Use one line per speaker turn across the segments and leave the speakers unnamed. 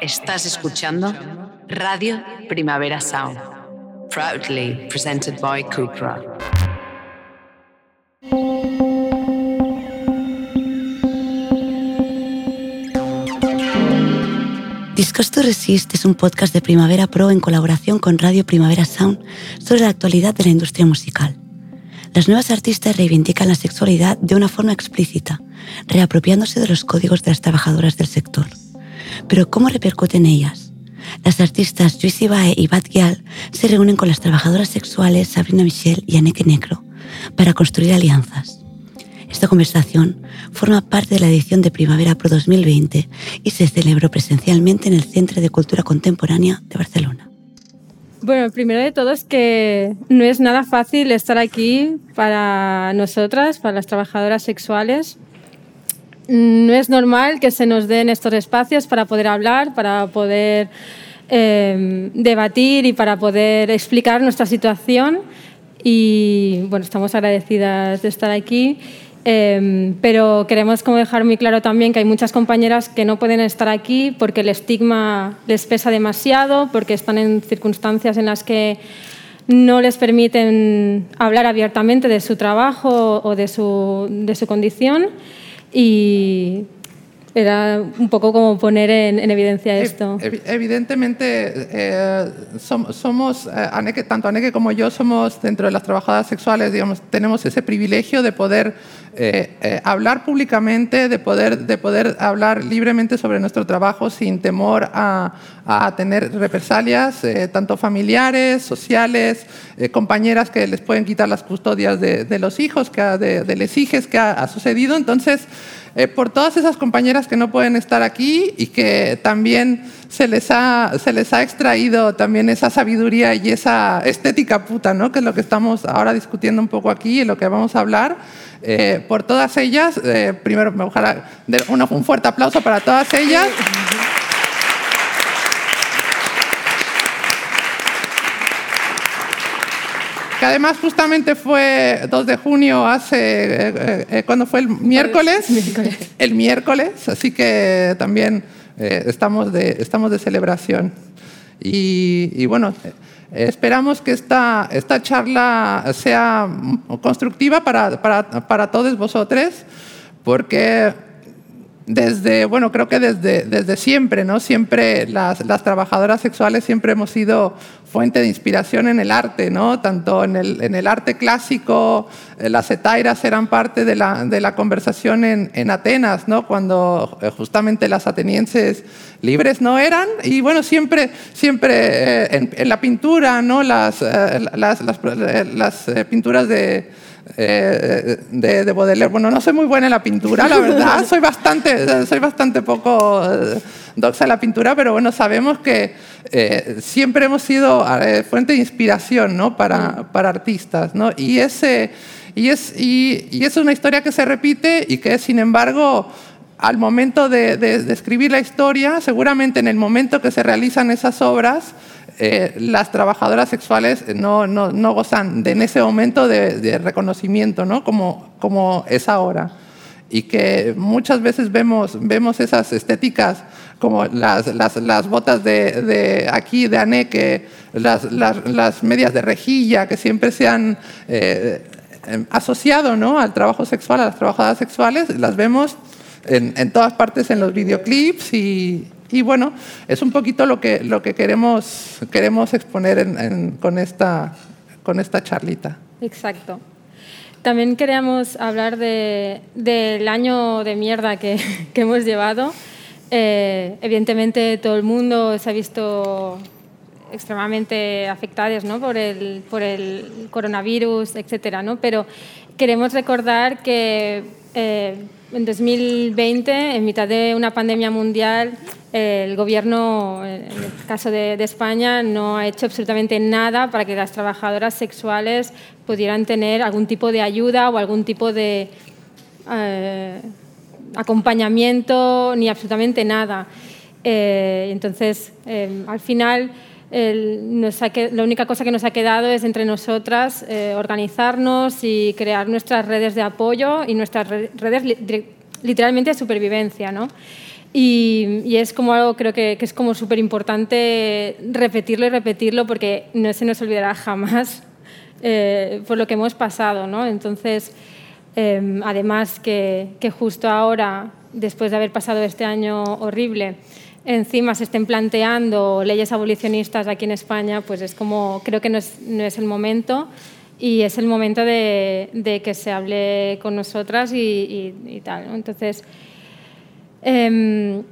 Estás escuchando Radio Primavera Sound, proudly presented by Cupra.
Discos to Resist es un podcast de Primavera Pro en colaboración con Radio Primavera Sound sobre la actualidad de la industria musical. Las nuevas artistas reivindican la sexualidad de una forma explícita, reapropiándose de los códigos de las trabajadoras del sector. Pero ¿cómo repercuten ellas? Las artistas Juicy Bae y Bad Gyal se reúnen con las trabajadoras sexuales Sabrina Michelle y Anneke Necro para construir alianzas. Esta conversación forma parte de la edición de Primavera Pro 2020 y se celebró presencialmente en el Centro de Cultura Contemporánea de Barcelona.
Bueno, primero de todo es que no es nada fácil estar aquí para nosotras, para las trabajadoras sexuales, no es normal que se nos den estos espacios para poder hablar, para poder eh, debatir y para poder explicar nuestra situación. Y bueno, estamos agradecidas de estar aquí. Eh, pero queremos como dejar muy claro también que hay muchas compañeras que no pueden estar aquí porque el estigma les pesa demasiado, porque están en circunstancias en las que no les permiten hablar abiertamente de su trabajo o de su, de su condición y era un poco como poner en, evidencia esto.
Evidentemente, eh, somos, eh, tanto Aneke como yo somos dentro de las trabajadoras sexuales, digamos, tenemos ese privilegio de poder eh, hablar públicamente, de poder, de poder hablar libremente sobre nuestro trabajo sin temor a, a tener represalias, tanto familiares, sociales, compañeras que les pueden quitar las custodias de, los hijos, que de, de les hijes que ha, ha sucedido. Entonces, eh, por todas esas compañeras que no pueden estar aquí y que también se les ha, se les ha extraído también esa sabiduría y esa estética puta, ¿no? que es lo que estamos ahora discutiendo un poco aquí y lo que vamos a hablar. Eh, por todas ellas, eh, primero me gustaría un fuerte aplauso para todas ellas. que además justamente fue 2 de junio hace, eh, eh, cuando fue el miércoles, el miércoles, así que también eh, estamos, de, estamos de celebración. Y, bueno, esperamos que esta, esta charla sea constructiva para, para, para todos vosotros, porque desde, bueno, creo que desde, desde siempre, ¿no? Siempre las, trabajadoras sexuales siempre hemos sido fuente de inspiración en el arte, ¿no? Tanto en el, en el arte clásico, eh, las etairas eran parte de la, de la conversación en, en, Atenas, ¿no? Cuando eh, justamente las atenienses libres no eran. Y bueno, siempre, siempre eh, en, la pintura, ¿no? Las, las, las, las pinturas de eh, de, de, Baudelaire. Bueno, no soy muy buena en la pintura, la verdad. soy bastante, soy bastante poco eh, doxa en la pintura, pero bueno, sabemos que eh, siempre hemos sido fuente de inspiración ¿no? para, para artistas. ¿no? Y, ese, y, es, y, y es una historia que se repite y que, sin embargo, al momento de, de, escribir la historia, seguramente en el momento que se realizan esas obras, eh, las trabajadoras sexuales no, no, no, gozan de, en ese momento de, reconocimiento, ¿no? como, como es ahora. Y que muchas veces vemos, vemos esas estéticas como las, las, botas de, de, aquí, de Aneque, las, las, medias de rejilla, que siempre se han eh, asociado ¿no? al trabajo sexual, a las trabajadoras sexuales, las vemos en, en todas partes en los videoclips y, y bueno, es un poquito lo que, lo que queremos, queremos exponer con, esta, con esta charlita.
Exacto. También queríamos hablar de, del año de mierda que, que hemos llevado. Eh, evidentemente todo el mundo se ha visto extremadamente afectados ¿no? por, el, por el coronavirus, etc. ¿no? Pero queremos recordar que eh, en 2020, en mitad de una pandemia mundial, el gobierno, en el caso de, España, no ha hecho absolutamente nada para que las trabajadoras sexuales pudieran tener algún tipo de ayuda o algún tipo de eh, acompañamiento, ni absolutamente nada. Eh, entonces, eh, al final, la única cosa que nos ha quedado es entre nosotras organizarnos y crear nuestras redes de apoyo y nuestras redes literalmente de supervivencia. ¿no? Y, es como algo, creo que, es como súper importante repetirlo y repetirlo porque no se nos olvidará jamás eh, por lo que hemos pasado. ¿no? Entonces, em, además que, que, justo ahora, después de haber pasado este año horrible, encima se estén planteando leyes abolicionistas aquí en España, pues es como, creo que no es, no es el momento y es el momento de, de, que se hable con nosotras y, y, tal. ¿no? Entonces, Em,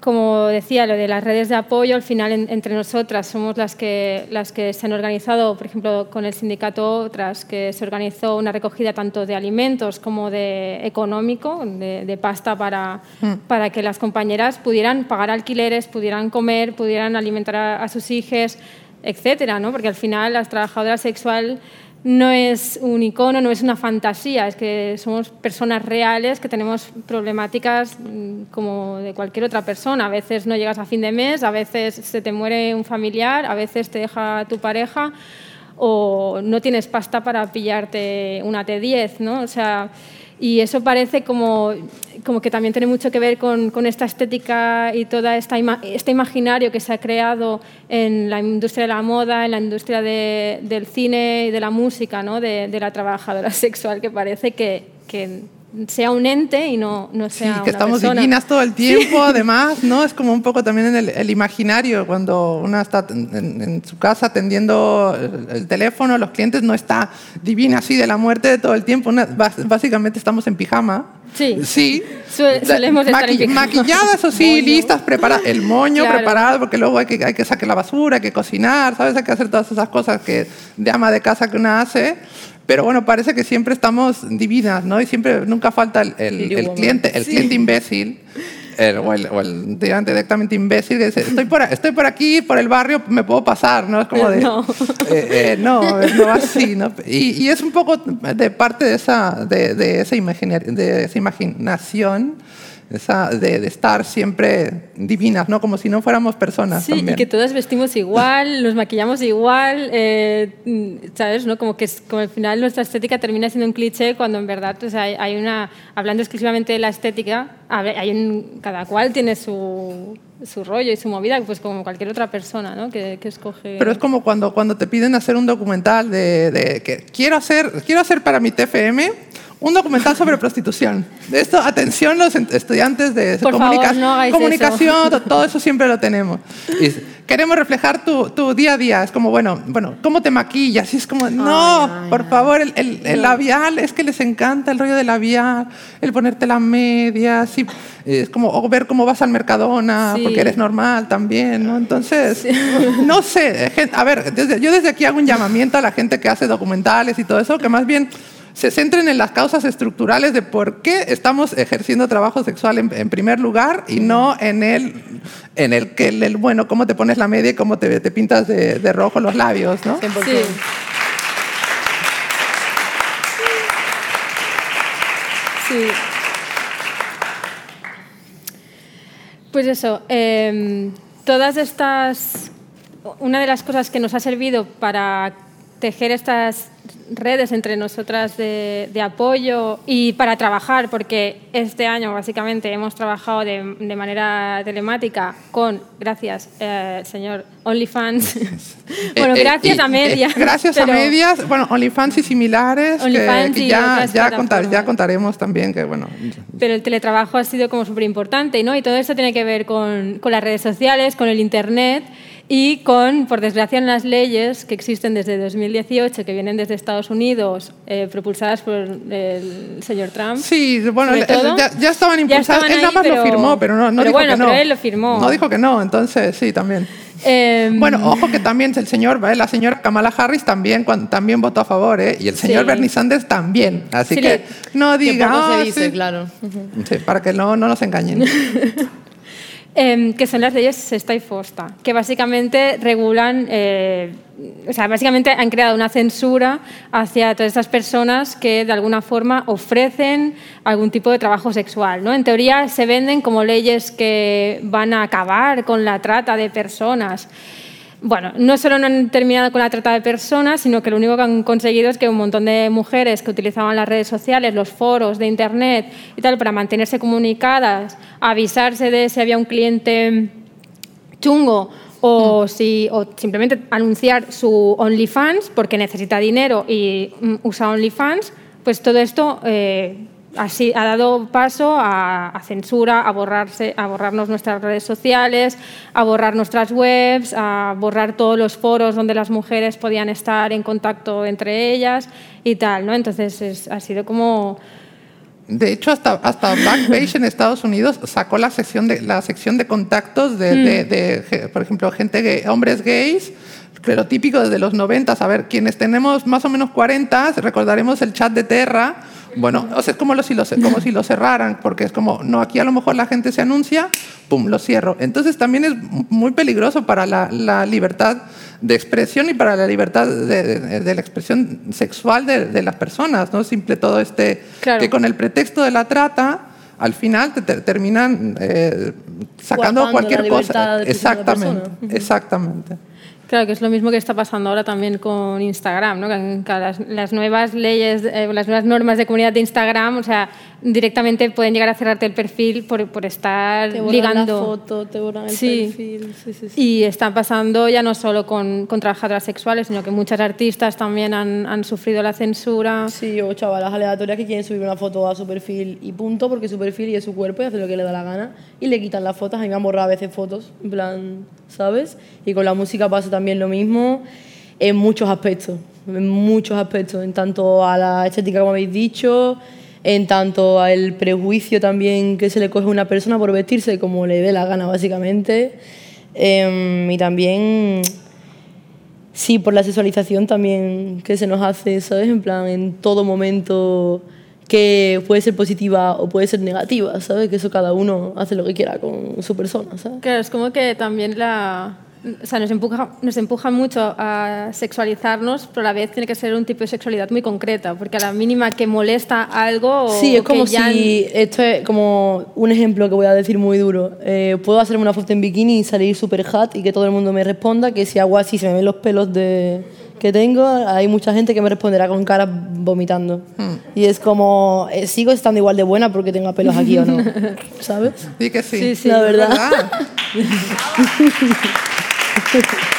como decía, lo de las redes de apoyo, al final entre nosotras somos las que, las que se han organizado, por ejemplo, con el sindicato otras, que se organizó una recogida tanto de alimentos como de económico, de, pasta para, mm. para que las compañeras pudieran pagar alquileres, pudieran comer, pudieran alimentar a, a sus hijos, etcétera, ¿no? Porque al final las trabajadoras sexuales no es un icono, no es una fantasía, es que somos personas reales que tenemos problemáticas mm, como de cualquier otra persona. A veces no llegas a fin de mes, a veces se te muere un familiar, a veces te deja tu pareja o no tienes pasta para pillarte una T10, ¿no? O sea, y eso parece como, como que también tiene mucho que ver con, con esta estética y todo esta este imaginario que se ha creado en la industria de la moda, en la industria de, del cine y de la música, ¿no? de, de la trabajadora sexual, que parece que sea un ente y no, no sea
sí, que estamos divinas todo el tiempo, además, ¿no? Es como un poco también en el, imaginario, cuando una está en, su casa atendiendo el, teléfono, los clientes no está divina así de la muerte de todo el tiempo. básicamente estamos en pijama.
Sí,
sí.
solemos estar en pijama.
Maquilladas o sí, listas, preparadas. El moño preparado, porque luego hay que, hay que sacar la basura, hay que cocinar, ¿sabes? Hay que hacer todas esas cosas que de ama de casa que una hace. Pero bueno, parece que siempre estamos divinas, ¿no? Y siempre, nunca falta el, el, cliente, el cliente imbécil. o, el, o el, directamente imbécil que dice, estoy por, estoy por aquí, por el barrio, me puedo pasar, ¿no? Es como de... No, eh, eh, no, no así, ¿no? Y, y, es un poco de parte de esa, de, de esa, de esa imaginación esa de, estar siempre divinas, ¿no? Como si no fuéramos personas.
Sí, y que todas vestimos igual, nos maquillamos igual, eh, ¿sabes? ¿no? Como que como al final nuestra estética termina siendo un cliché cuando en verdad pues hay, hay una, hablando exclusivamente de la estética, hay un, cada cual tiene su, su rollo y su movida, pues como cualquier otra persona ¿no? que, que, escoge.
Pero es como cuando, cuando te piden hacer un documental de, de que quiero hacer, quiero hacer para mi TFM un documental sobre prostitución. Esto, atención los estudiantes de comunicación, todo eso siempre lo tenemos. queremos reflejar tu, tu, día a día. Es como, bueno, bueno, ¿cómo te maquillas? Y es como, no, por favor, el, el, labial, es que les encanta el rollo del labial, el ponerte la media, así, es como o ver cómo vas al Mercadona, porque eres normal también, ¿no? Entonces, no sé, a ver, yo desde aquí hago un llamamiento a la gente que hace documentales y todo eso, que más bien se centren en las causas estructurales de por qué estamos ejerciendo trabajo sexual en, primer lugar y no en el, en el que, el, bueno, cómo te pones la media y cómo te, te pintas de, de, rojo los labios, ¿no? Sí.
sí. Pues eso, eh, todas estas, una de las cosas que nos ha servido para tejer estas redes entre nosotras de, apoyo y para trabajar, porque este año básicamente hemos trabajado de, manera telemática con, gracias, eh, señor OnlyFans. bueno, eh, eh, gracias a medias.
gracias a medias, bueno, OnlyFans y similares, que, ya, ya, ya, contaremos también que, bueno.
Pero el teletrabajo ha sido como súper importante, ¿no? Y todo esto tiene que ver con, con las redes sociales, con el Internet y con, por desgracia, las leyes que existen desde 2018, que vienen desde Estados Unidos, eh, propulsadas por el señor Trump.
Sí, bueno, ya, estaban impulsadas. él nada más lo firmó, pero no, no dijo
bueno,
que no.
Pero él lo firmó.
No dijo que no, entonces sí, también. Em, bueno, ojo que también el señor, la señora Kamala Harris también, también votó a favor, ¿eh? y el señor Bernie Sanders también. Así que no diga.
se ah, dice, claro.
Sí, para que no, no nos engañen.
Em, que son las leyes Sexta y Fosta, que básicamente regulan, eh, o sea, básicamente han creado una censura hacia todas estas personas que de alguna forma ofrecen algún tipo de trabajo sexual. ¿no? En teoría se venden como leyes que van a acabar con la trata de personas. Bueno, no solo no han terminado con la trata de personas, sino que lo único que han conseguido es que un montón de mujeres que utilizaban las redes sociales, los foros de Internet y tal, para mantenerse comunicadas, avisarse de si había un cliente chungo o, mm. si, o simplemente anunciar su OnlyFans porque necesita dinero y mm, usa OnlyFans, pues todo esto eh, así ha dado paso a, censura, a, borrarse, a borrarnos nuestras redes sociales, a borrar nuestras webs, a borrar todos los foros donde las mujeres podían estar en contacto entre ellas y tal, ¿no? Entonces ha sido como...
De hecho, hasta, hasta Backpage en Estados Unidos sacó la sección de, la sección de contactos de, de, por ejemplo, gente gay, hombres gays, pero típico desde los 90. A ver, quienes tenemos más o menos 40, recordaremos el chat de Terra, bueno, o sea, es como, si lo, como si lo cerraran, porque es como, no, aquí a lo mejor la gente se anuncia, pum, lo cierro. Entonces también es muy peligroso para la, libertad de expresión y para la libertad de, la expresión sexual de, las personas, ¿no? Simple todo este, que con el pretexto de la trata, al final te, terminan eh, sacando cualquier cosa. Exactamente, exactamente.
Claro, que es lo mismo que está pasando ahora también con Instagram, ¿no? las, nuevas leyes, eh, las nuevas normas de comunidad de Instagram, o sea, directamente pueden llegar a cerrarte el perfil por, por estar
te
ligando.
La foto, te borran el perfil.
Sí, sí, sí. Y está pasando ya no solo con, con, trabajadoras sexuales, sino que muchas artistas también han, han, sufrido la censura.
Sí, o chavalas aleatorias que quieren subir una foto a su perfil y punto, porque su perfil y es su cuerpo y hace lo que le da la gana. Y le quitan las fotos, a mí me han borrado a veces fotos, en plan, ¿sabes? Y con la música pasa también lo mismo en muchos aspectos, en muchos aspectos, en tanto a la estética como habéis dicho, en tanto al prejuicio también que se le coge a una persona por vestirse como le dé la gana básicamente, em, y también sí por la sexualización también que se nos hace, ¿sabes? En plan, en todo momento que puede ser positiva o puede ser negativa, ¿sabes? Que eso cada uno hace lo que quiera con su persona, ¿sabes?
Claro, es como que también la, o sea, nos empuja, nos empuja mucho a sexualizarnos, pero a la vez tiene que ser un tipo de sexualidad muy concreta, porque a la mínima que molesta algo...
Sí, es como si, esto es como un ejemplo que voy a decir muy duro, eh, puedo hacerme una foto en bikini y salir súper hot y que todo el mundo me responda, que si hago así se me ven los pelos de, que tengo, hay mucha gente que me responderá con cara vomitando. Hmm. Y es como, eh, sigo estando igual de buena porque tengo pelos aquí o no, ¿sabes?
Sí que sí.
sí, sí.
La verdad.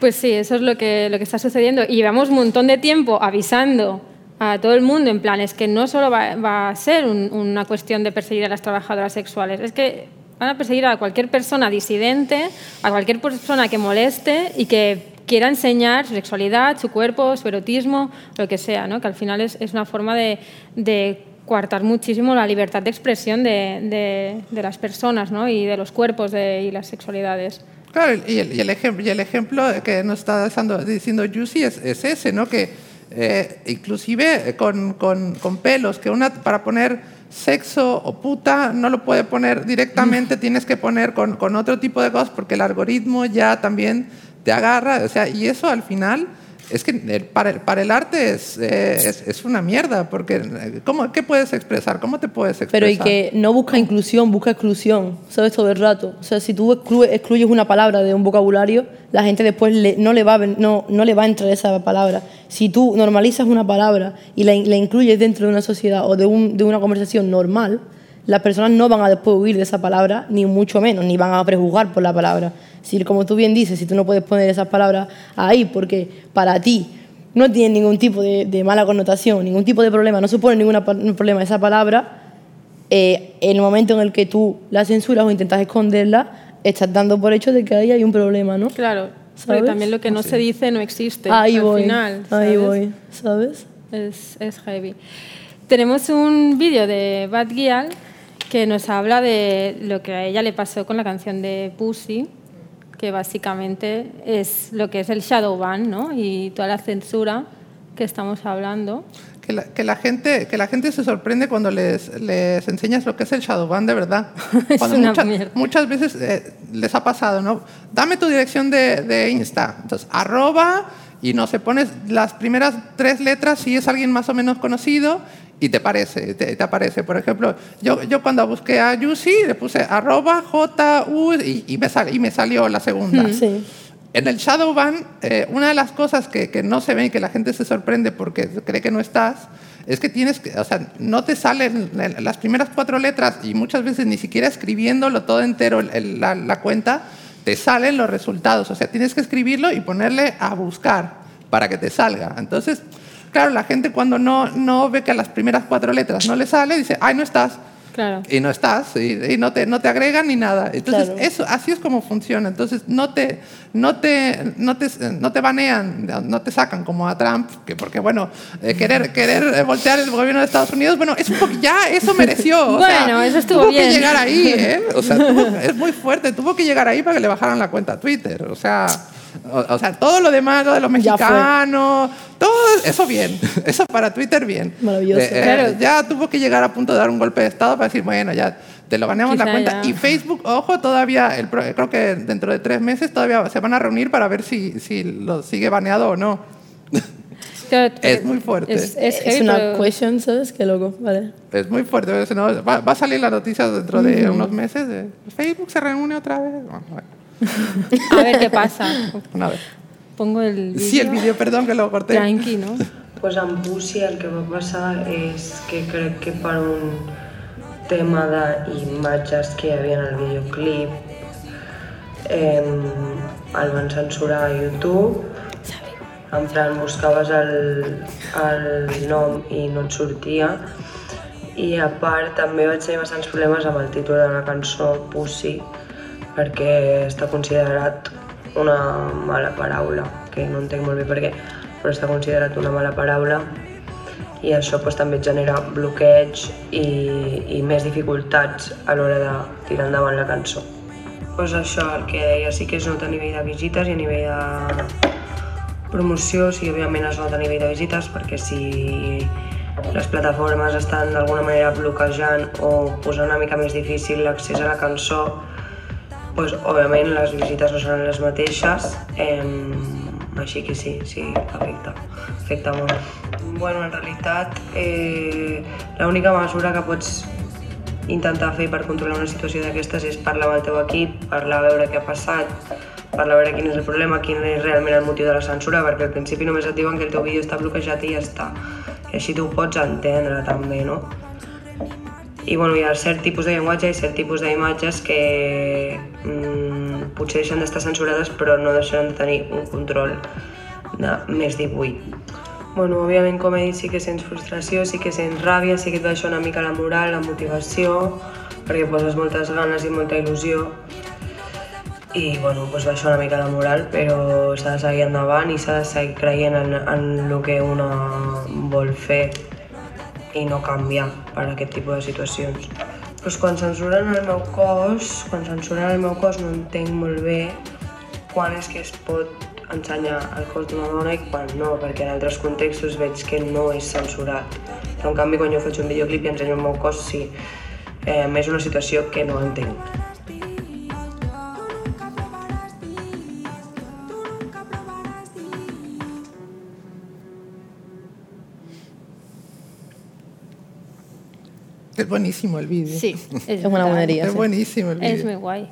Pues sí, eso es lo que, lo que está sucediendo. Y llevamos un montón de tiempo avisando a todo el mundo, en plan, es que no solo va, a ser una cuestión de perseguir a las trabajadoras sexuales, es que van a perseguir a cualquier persona disidente, a cualquier persona que moleste y que quiera enseñar su sexualidad, su cuerpo, su erotismo, lo que sea, ¿no? que al final es, es una forma de, de coartar muchísimo la libertad de expresión de, de, las personas ¿no? y de los cuerpos y las sexualidades.
Claro, y el, y el, ejemplo, y el ejemplo que nos está diciendo, diciendo Juicy es, es, ese, ¿no? que eh, inclusive con, con, con, pelos, que una para poner sexo o puta no lo puede poner directamente, mm. tienes que poner con, con otro tipo de cosas porque el algoritmo ya también te agarra, o sea, y eso al final es que para, el, para el arte es, es, es, una mierda, porque ¿cómo, ¿qué puedes expresar? ¿Cómo te puedes expresar?
Pero y que no busca inclusión, busca exclusión, ¿sabes? Todo el rato. O sea, si tú excluyes una palabra de un vocabulario, la gente después no, le va a, no, no le va a entrar esa palabra. Si tú normalizas una palabra y la, la incluyes dentro de una sociedad o de, un, de una conversación normal, las personas no van a después huir de esa palabra, ni mucho menos, ni van a prejuzgar por la palabra. Si, como tú bien dices, si tú no puedes poner esas palabras ahí porque para ti no tiene ningún tipo de, mala connotación, ningún tipo de problema, no supone ningún problema esa palabra, eh, en el momento en el que tú la censuras o intentas esconderla, estás dando por hecho de que ahí hay un problema, ¿no?
Claro, porque también lo que no se dice no existe
ahí
al
voy,
final.
Ahí voy, ¿sabes?
Es, es heavy. Tenemos un vídeo de Bad Gyal que nos habla de lo que a ella le pasó con la canción de Pussy, que básicamente es lo que es el shadow ban ¿no? y toda la censura que estamos hablando.
Que la, que la, gente, que la gente se sorprende cuando les, les enseñas lo que es el shadow ban de verdad.
es
cuando
una
muchas,
mierda.
muchas veces eh, les ha pasado, ¿no? Dame tu dirección de, de Insta. Entonces, arroba y no se pones las primeras tres letras si es alguien más o menos conocido y te aparece, te, te, aparece. Por ejemplo, yo, yo cuando busqué a Yusi le puse arroba J, U y, y, me, sal, y me salió la segunda.
Sí.
En el Shadowban, eh, una de las cosas que, que, no se ven y que la gente se sorprende porque cree que no estás, es que tienes que, o sea, no te salen las primeras cuatro letras y muchas veces ni siquiera escribiéndolo todo entero el, la, la cuenta, te salen los resultados. O sea, tienes que escribirlo y ponerle a buscar para que te salga. Entonces, claro, la gente cuando no, no ve que a las primeras cuatro letras no le sale, dice, ay, no estás.
Claro.
Y no estás, y, y, no, te, no te agregan ni nada. Entonces,
Claro.
eso, así es como funciona. Entonces, no te, no te, no te, no te banean, no te sacan como a Trump, que porque, bueno, eh, querer, querer eh, voltear el gobierno de Estados Unidos, bueno, es un poco, ya eso mereció. o sea,
Bueno, eso estuvo
tuvo
bien.
que llegar ahí, ¿eh? O sea, tuvo- es muy fuerte, tuvo que llegar ahí para que le bajaran la cuenta a Twitter. O sea, o, o sea todo lo demás, lo de los mexicanos, todo eso bien. Eso para Twitter bien.
Maravilloso.
Eh, eh,
Claro.
Ya tuvo que llegar a punto de dar un golpe de Estado para decir, bueno, ya te lo baneamos la cuenta.
ya.
Y Facebook, ojo, todavía, el, creo que dentro de tres meses todavía se van a reunir para ver si, si lo sigue baneado o no.
Claro,
Es muy fuerte.
Es,
Es,
es
una
pero-
question, ¿sabes? Qué loco, vale.
Es muy fuerte. va, va a salir la noticia dentro de unos meses. de Facebook se reúne otra vez. Bueno, bueno,
A ver qué pasa.
una vez.
Pongo el vídeo.
Sí, el vídeo, perdón que lo corté.
Tranqui, ¿no?
Pues amb Pussy el que va passar és que crec que per un tema d'imatges que hi havia en el videoclip eh, el van censurar a YouTube en plan buscaves el, el nom i no et sortia i a part també vaig tenir bastants problemes amb el títol de la cançó Pussy perquè està considerat una mala paraula que no entenc molt bé per què però està considerat una mala paraula i això doncs, també genera bloqueig i, i més dificultats a l'hora de tirar endavant la cançó. Pues això, el que deia, sí que es nota a nivell de visites i a nivell de promoció, sí, òbviament es nota a nivell de visites perquè si les plataformes estan d'alguna manera bloquejant o posant una mica més difícil l'accés a la cançó, pues, òbviament les visites no seran les mateixes, eh, així que sí, sí, afecta, afecta molt. Bueno, en realitat, eh, l'única mesura que pots intentar fer per controlar una situació d'aquestes és parlar amb el teu equip, parlar a veure què ha passat, parlar a veure quin és el problema, quin és realment el motiu de la censura, perquè al principi només et diuen que el teu vídeo està bloquejat i ja està. I així tu ho pots entendre també, no? I bueno, hi ha cert tipus de llenguatge i cert tipus d'imatges que mm, potser deixen d'estar censurades però no deixaran de tenir un control de més 18. Bueno, òbviament, com he dit, sí que sents frustració, sí que sents ràbia, sí que et baixa una mica la moral, la motivació, perquè poses moltes ganes i molta il·lusió i bueno, doncs baixa una mica la moral, però s'ha de seguir endavant i s'ha de seguir creient en, en el que una vol fer i no canviar per aquest tipus de situacions. Pues quan censuren el meu cos, quan censuren el meu cos no entenc molt bé quan és que es pot ensenyar el cos d'una dona i quan no, perquè en altres contextos veig que no és censurat. Però en canvi quan jo faig un videoclip i ensenyo el meu cos sí. Eh, és una situació que no entenc.
Es buenísimo el vídeo.
Sí.
Es una buenería.
Es
sí.
buenísimo el
Es
vídeo.
muy guay.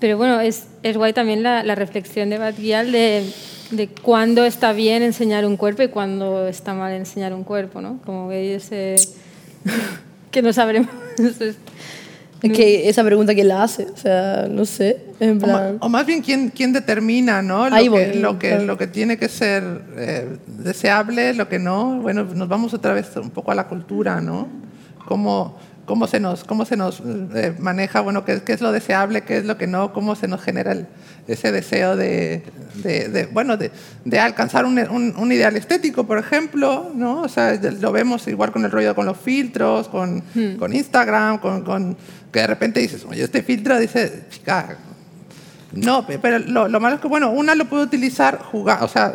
Pero bueno, es, es guay también la, la reflexión de Bad Gyal de, de cuándo está bien enseñar un cuerpo y cuándo está mal enseñar un cuerpo, ¿no? Como que ese... que no sabremos. Es-
Es que esa pregunta, ¿quién la hace? O sea, no sé. En
O,
plan.
o más bien, ¿quién, quién determina ¿no? lo,
Ahí
que,
voy,
lo, que,
claro.
lo que tiene que ser eh, deseable, lo que no? Bueno, nos vamos otra vez un poco a la cultura, ¿no? ¿Cómo, cómo se nos, cómo se nos eh, maneja, bueno, qué, qué es lo deseable, qué es lo que no? ¿Cómo se nos genera el- ese deseo de, de- de, bueno, de, de alcanzar un, un- un ideal estético, por ejemplo, ¿no? O sea, lo vemos igual con el rollo con los filtros, con, con Instagram, con, con- que de repente dices, oye, este filtro dice, chica, no, pe- pero lo, lo malo es que, bueno, una lo puede utilizar jugando, o sea,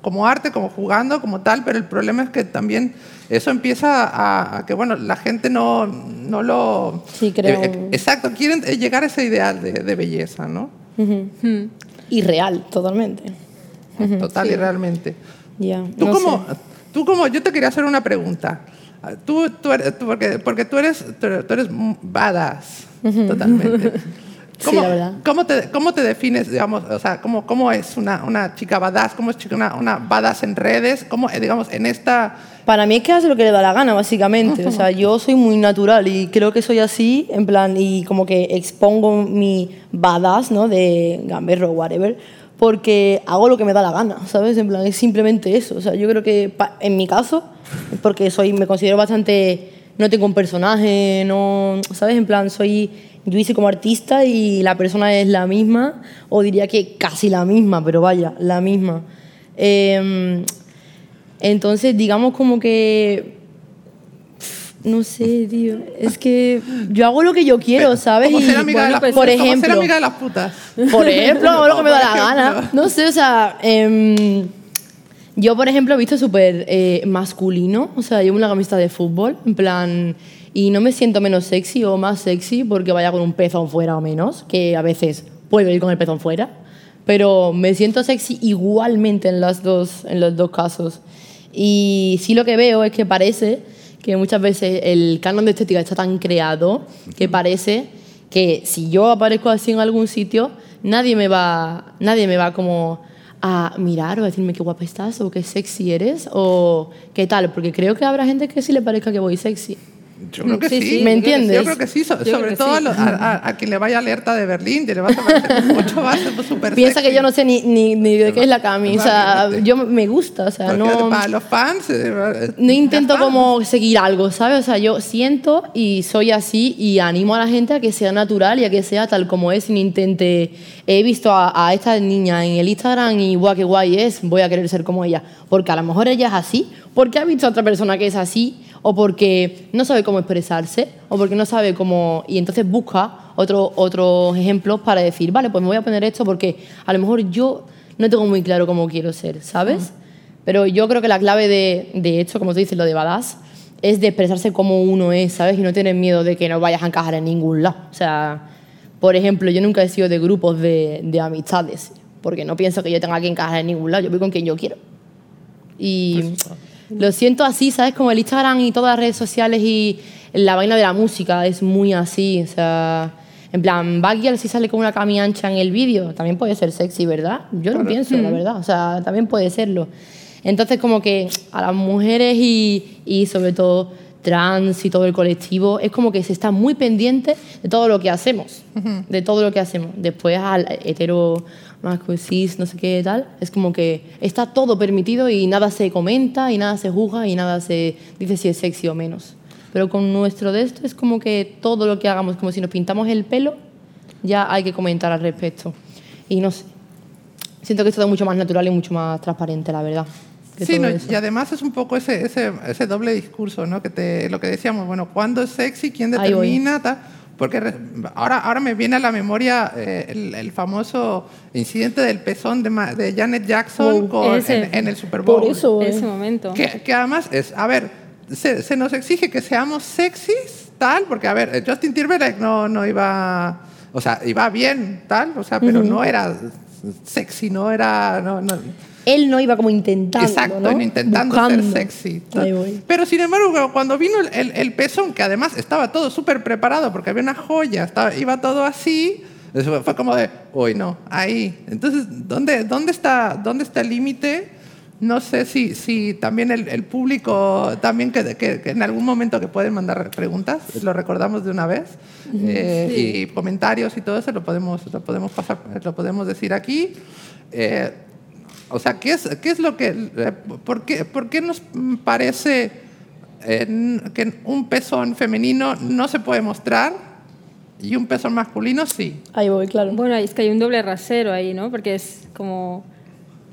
como arte, como jugando, como tal, pero el problema es que también eso empieza a, a que, bueno, la gente no, no lo...
Sí, creo.
Eh, exacto, quieren llegar a ese ideal de, de belleza, ¿no?
Y real, totalmente.
Total y realmente.
Ya.
¿Tú
no
cómo,
sé.
tú como, yo te quería hacer una pregunta. Tú, tú eres, tú- porque, porque tú eres, tú eres, tú eres badass, totalmente.
Sí,
¿Cómo,
la verdad.
¿cómo, te, ¿Cómo te defines, digamos, o sea, cómo, cómo es una, una chica badass? ¿Cómo es chica- una, una badass en redes? ¿Cómo, eh, digamos, en esta...
Para mí es que hace lo que le da la gana, básicamente. O sea, yo soy muy natural y creo que soy así, en plan, y como que expongo mi badass, ¿no? De gamberro o whatever, porque hago lo que me da la gana, ¿sabes? En plan, es simplemente eso. O sea, yo creo que en mi caso, porque soy, me considero bastante, no tengo un personaje, no, ¿sabes? En plan, soy, yo hice como artista y la persona es la misma, o diría que casi la misma, pero vaya, la misma. Em, entonces, digamos como que... No sé, tío. Es que yo hago lo que yo quiero, ¿sabes? Y,
ser amiga, de,
bueno,
las
pues, por
como ser
ejemplo,
amiga de las putas.
por ejemplo, hago lo que me da la gana.
ejemplo.
No sé, o sea, em, yo, por ejemplo, he visto súper eh, masculino. O sea, llevo una camiseta de fútbol, en plan. Y no me siento menos sexy o más sexy porque vaya con un pezón fuera o menos, que a veces puedo ir con el pezón fuera. Pero me siento sexy igualmente en, las dos, en los dos casos. Y sí lo que veo es que parece que muchas veces el canon de estética está tan creado que parece que si yo aparezco así en algún sitio, nadie me va, nadie me va como a mirar o a decirme qué guapa estás o qué sexy eres o qué tal, porque creo que habrá gente que sí le parezca que voy sexy.
Yo creo que sí.
Sí.
¿Me
que
entiendes?
Yo creo que sí, sobre
que
todo
sí.
a, a- a- quien le vaya alerta de Berlín, que le va a parecer mucho ser súper
Piensa que
sexy.
yo no sé ni, ni, ni de qué es la camisa,
Imagínate.
yo me gusta, o sea,
Porque
no...
Para los fans. eh,
No intento como seguir algo, ¿sabes? O sea, yo siento y soy así y animo a la gente a que sea natural y a que sea tal como es no intente... He visto a, a esta niña en el Instagram y guau, qué guay es, voy a querer ser como ella. Porque a lo mejor ella es así, porque ha visto a otra persona que es así o porque no sabe cómo expresarse o porque no sabe cómo... Y entonces busca otro, otros ejemplos para decir, vale, pues me voy a poner esto porque a lo mejor yo no tengo muy claro cómo quiero ser, ¿sabes? Pero yo creo que la clave de, de esto, como tú dices, lo de badass, es de expresarse como uno es, ¿sabes? Y no tener miedo de que no vayas a encajar en ningún lado. O sea, por ejemplo, yo nunca he sido de grupos de, de amistades, porque no pienso que yo tenga que encajar en ningún lado, yo voy con quien yo quiero. Y lo siento así, ¿sabes? Como el Instagram y todas las redes sociales y la vaina de la música es muy así, o sea... En plan, Baggy si sale con una cami ancha en el vídeo, también puede ser sexy, ¿verdad? Yo lo pienso, la verdad. O sea, también puede serlo. Entonces, como que a las mujeres y, y sobre todo trans y todo el colectivo, es como que se está muy pendiente de todo lo que hacemos. De todo lo que hacemos. Después al hetero, masco, cis, no sé qué tal, es como que está todo permitido y nada se comenta y nada se juzga y nada se dice si es sexy o menos. Pero con nuestro de esto es como que todo lo que hagamos, como si nos pintamos el pelo, ya hay que comentar al respecto. Y no sé. Siento que es todo mucho más natural y mucho más transparente, la verdad. Que
Sí,
todo
no,
eso.
y además es un poco ese, ese, ese doble discurso, ¿no? Que te, lo que decíamos, bueno, ¿cuándo es sexy? ¿Quién determina? tal? Porque re- ahora, ahora me viene a la memoria eh, el, el famoso incidente del pezón de, Ma- de Janet Jackson
Wow.
con-
Ese.
en, en el Super Bowl.
Por eso, eh.
Ese momento.
Que, que además es, a ver, se, se nos exige que seamos sexys, tal, porque, a ver, Justin Timberlake no, no iba, o sea, iba bien, tal, o sea, pero no era sexy, no era, no, no,
Él no iba como intentando,
Exacto,
¿no?
intentando
Buscando.
ser sexy.
Ahí voy.
Pero sin embargo, cuando vino el, el- el pezón, que además estaba todo súper preparado porque había una joya, estaba, iba todo así, fue como de, uy, no, ahí. Entonces, ¿dónde, dónde, está, dónde está el límite? No sé si, si también el, el público, también que, que- que en algún momento que pueden mandar preguntas, lo recordamos de una vez, eh, y comentarios y todo eso lo podemos, lo podemos, pasar, lo podemos decir aquí. Eh, o sea, ¿qué es, qué es lo que... eh, por, qué, por qué nos parece eh, que un pezón femenino no se puede mostrar y un pezón masculino sí?
Ahí voy, claro.
Bueno, es que hay un doble rasero ahí, ¿no? Porque es como.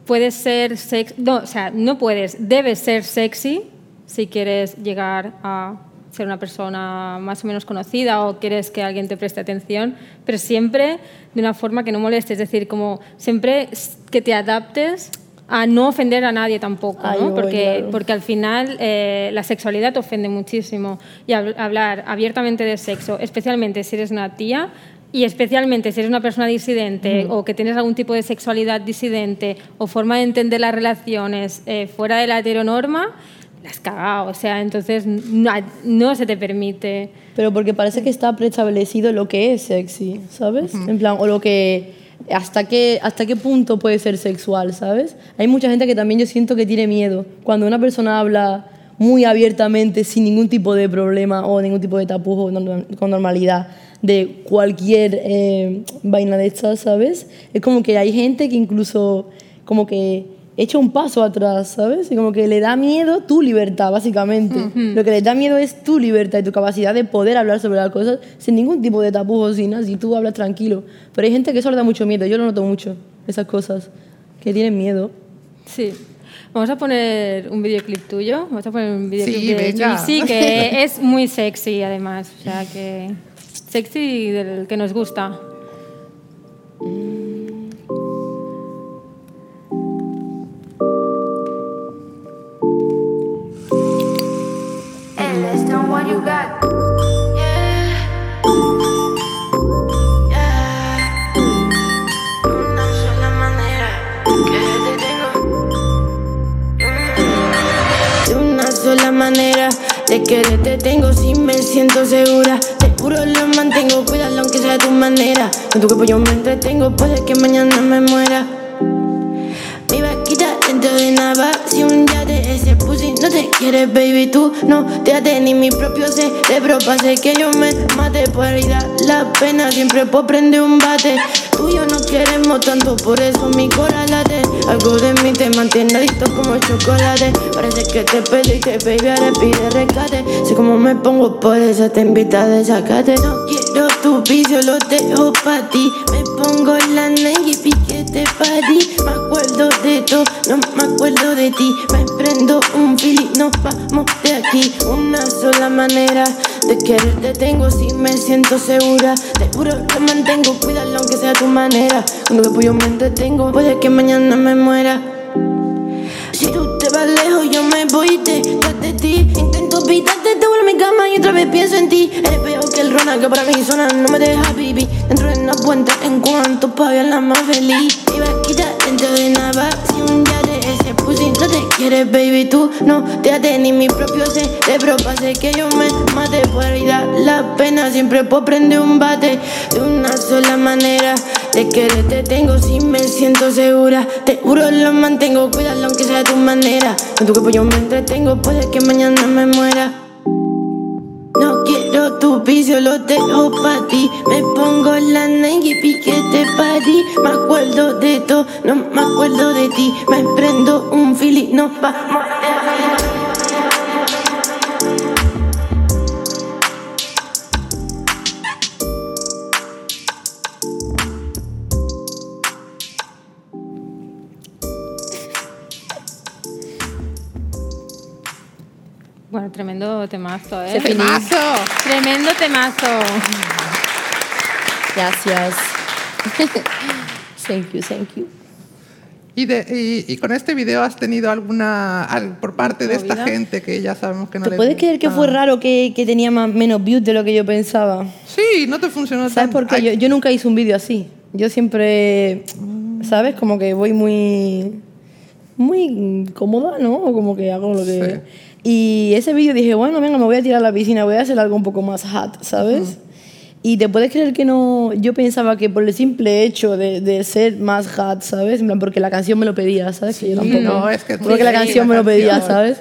Puedes ser sexy. No, o sea, no puedes. Debes ser sexy si quieres llegar a ser una persona más o menos conocida o quieres que alguien te preste atención, pero siempre de una forma que no moleste. Es decir, como siempre que te adaptes a no ofender a nadie tampoco, ¿no? Porque,
claro.
porque al final eh, la sexualidad te ofende muchísimo y hab- hablar abiertamente de sexo, especialmente si eres una tía, y especialmente si eres una persona disidente o que tienes algún tipo de sexualidad disidente o forma de entender las relaciones eh, fuera de la heteronorma, la has cagado. O sea, entonces no, no se te permite.
Pero porque parece que está preestablecido lo que es sexy, ¿sabes? En plan, o lo que hasta qué, hasta qué punto puede ser sexual, ¿sabes? Hay mucha gente que también yo siento que tiene miedo. Cuando una persona habla muy abiertamente, sin ningún tipo de problema o ningún tipo de tapujo, con normalidad, de cualquier eh, vaina de estas, ¿sabes? Es como que hay gente que incluso como que echa un paso atrás, ¿sabes? Y como que le da miedo tu libertad, básicamente. Lo que le da miedo es tu libertad y tu capacidad de poder hablar sobre las cosas sin ningún tipo de tapujos, sin nada, si tú hablas tranquilo. Pero hay gente que eso le da mucho miedo, yo lo noto mucho, esas cosas, que tienen miedo.
Sí. Vamos a poner un videoclip tuyo. Vamos a poner un videoclip
Sí,
de. Juicy, que es muy sexy además. O sea que. Sexy del que nos gusta.
And you got. Una sola manera que te tengo. De una sola manera de quererte tengo si me siento segura. Te juro lo mantengo, cuídalo aunque sea de tu manera. Con tu cuerpo yo me entretengo, puede que mañana me muera. Mi vaquita dentro de nada Si un ese pussy no te quieres, baby Tú no. Te haces ni mi propio cerebro Pase que yo me mate. Por ahí da la pena Siempre puedo prender un bate. Tú y yo nos queremos tanto Por eso mi corazón late. Algo de mí te mantiene adicto como chocolate. Parece que te pediste, baby Ahora pide rescate. Sé cómo me pongo por eso te invita a desacate. No quiero tu vicio, lo dejo pa' ti pongo la Nike piquete pa' ti Me acuerdo de todo, no me acuerdo de ti. Me prendo un fili, nos vamos de aquí. Una sola manera de quererte tengo Si me siento segura, te juro lo mantengo Cuídalo aunque sea tu manera. Cuando después yo me entretengo Puede que mañana me muera. Si tú te vas lejos, yo me voy detrás de ti. Evitarte, te vuelvo a mi cama y otra vez pienso en ti. Eres peor que el Ronald, que para mí zona no me deja vivir. Dentro de una puente, en cuanto pague la más feliz. Iba a quitar dentro de nada. Si de no te quieres, baby, tú no te haces ni mi propio cerebro. Pase que yo me mate por ahí da la pena. Siempre puedo prender un bate de una sola manera. De quererte tengo si me siento segura. Te juro lo mantengo, cuídalo aunque sea de tu manera. Con tu cuerpo yo me entretengo, puede que mañana me muera. No quiero tu vicio, lo dejo pa' ti. Me pongo la Nike piquete pa' ti. Me acuerdo de todo, no me acuerdo de ti. Me prendo un fili, no vamos
tremendo temazo, ¿eh?
¡Temazo!
Tremendo temazo.
Gracias. thank you, thank you.
Y, de- y- y con este video has tenido alguna, al- por parte de esta gente que ya sabemos que no
¿Te
le
puedes creer que fue raro que, que tenía más, menos views de lo que yo pensaba?
Sí, no te funcionó
¿Sabes por qué? Yo, yo nunca hice un vídeo así. Yo siempre, ¿sabes? Como que voy muy, muy cómoda, ¿no? O como que hago lo que... Y ese vídeo dije, bueno, venga, me voy a tirar a la piscina, voy a hacer algo un poco más hot, ¿sabes? Y te puedes creer que no, yo pensaba que por el simple hecho de, de ser más hot, ¿sabes? En plan, porque la canción me lo pedía, ¿sabes? que yo tampoco.
no, es que tú
porque la canción
la
me lo pedía,
canción.
¿sabes?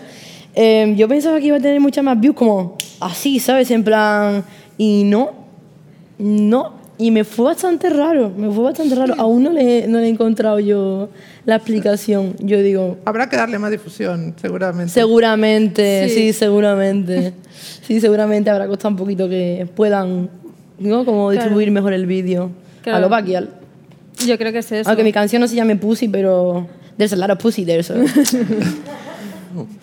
Eh, yo pensaba que iba a tener muchas más views como así, ¿sabes? En plan, y no, no, y me fue bastante raro, me fue bastante raro. Aún no le, no le he encontrado yo la explicación. Yo digo,
Habrá que darle más difusión, seguramente.
seguramente,
Sí.
sí, seguramente. Sí, seguramente habrá costado un poquito que puedan, ¿no? Como distribuir mejor el vídeo. A lo Baquial.
Yo creo que es eso.
Aunque mi canción no se llame Pussy, pero there's a lot of pussy there, so.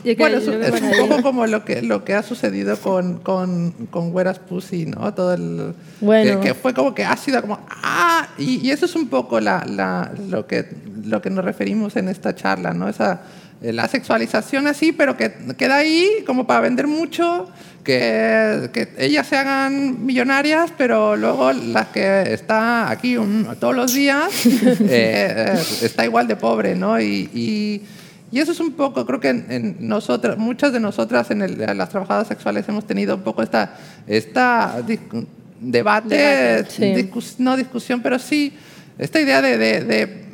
Yo
Bueno, es,
yo
es un poco como lo que, lo que ha sucedido con, con, con Whereas Pussy, ¿no? Todo el,
Bueno.
que, que fue como que ha sido como, ¡ah! Y, y eso es un poco la, la, lo, que, lo que nos referimos en esta charla, ¿no? Esa, eh, la sexualización así, pero que queda ahí como para vender mucho, que, que ellas se hagan millonarias, pero luego las que está aquí todos los días eh, eh, está igual de pobre, ¿no? Y, y, eso es un poco, creo que en, nosotras, muchas de nosotras en, las trabajadoras sexuales hemos tenido un poco esta, esta debate, no discusión, pero sí esta idea de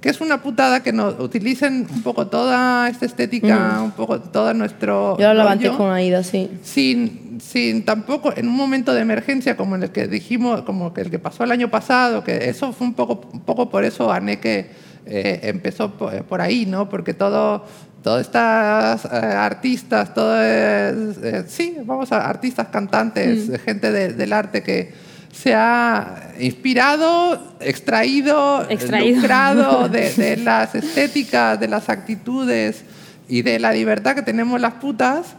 que es una putada que nos utilicen un poco toda esta estética, mm. un poco todo nuestro.
Yo lo levanté con Aida, sí.
Sin, sin tampoco, en un momento de emergencia como en el que dijimos, como que el que pasó el año pasado, que eso fue un poco, un poco por eso Aneke eh, empezó por, ahí, ¿no? Porque todo. Todas estas eh, artistas, todo eh, sí, vamos a artistas, cantantes, mm. gente del arte que, se ha inspirado, extraído, lucrado de, las estéticas, de las actitudes y de la libertad que tenemos las putas,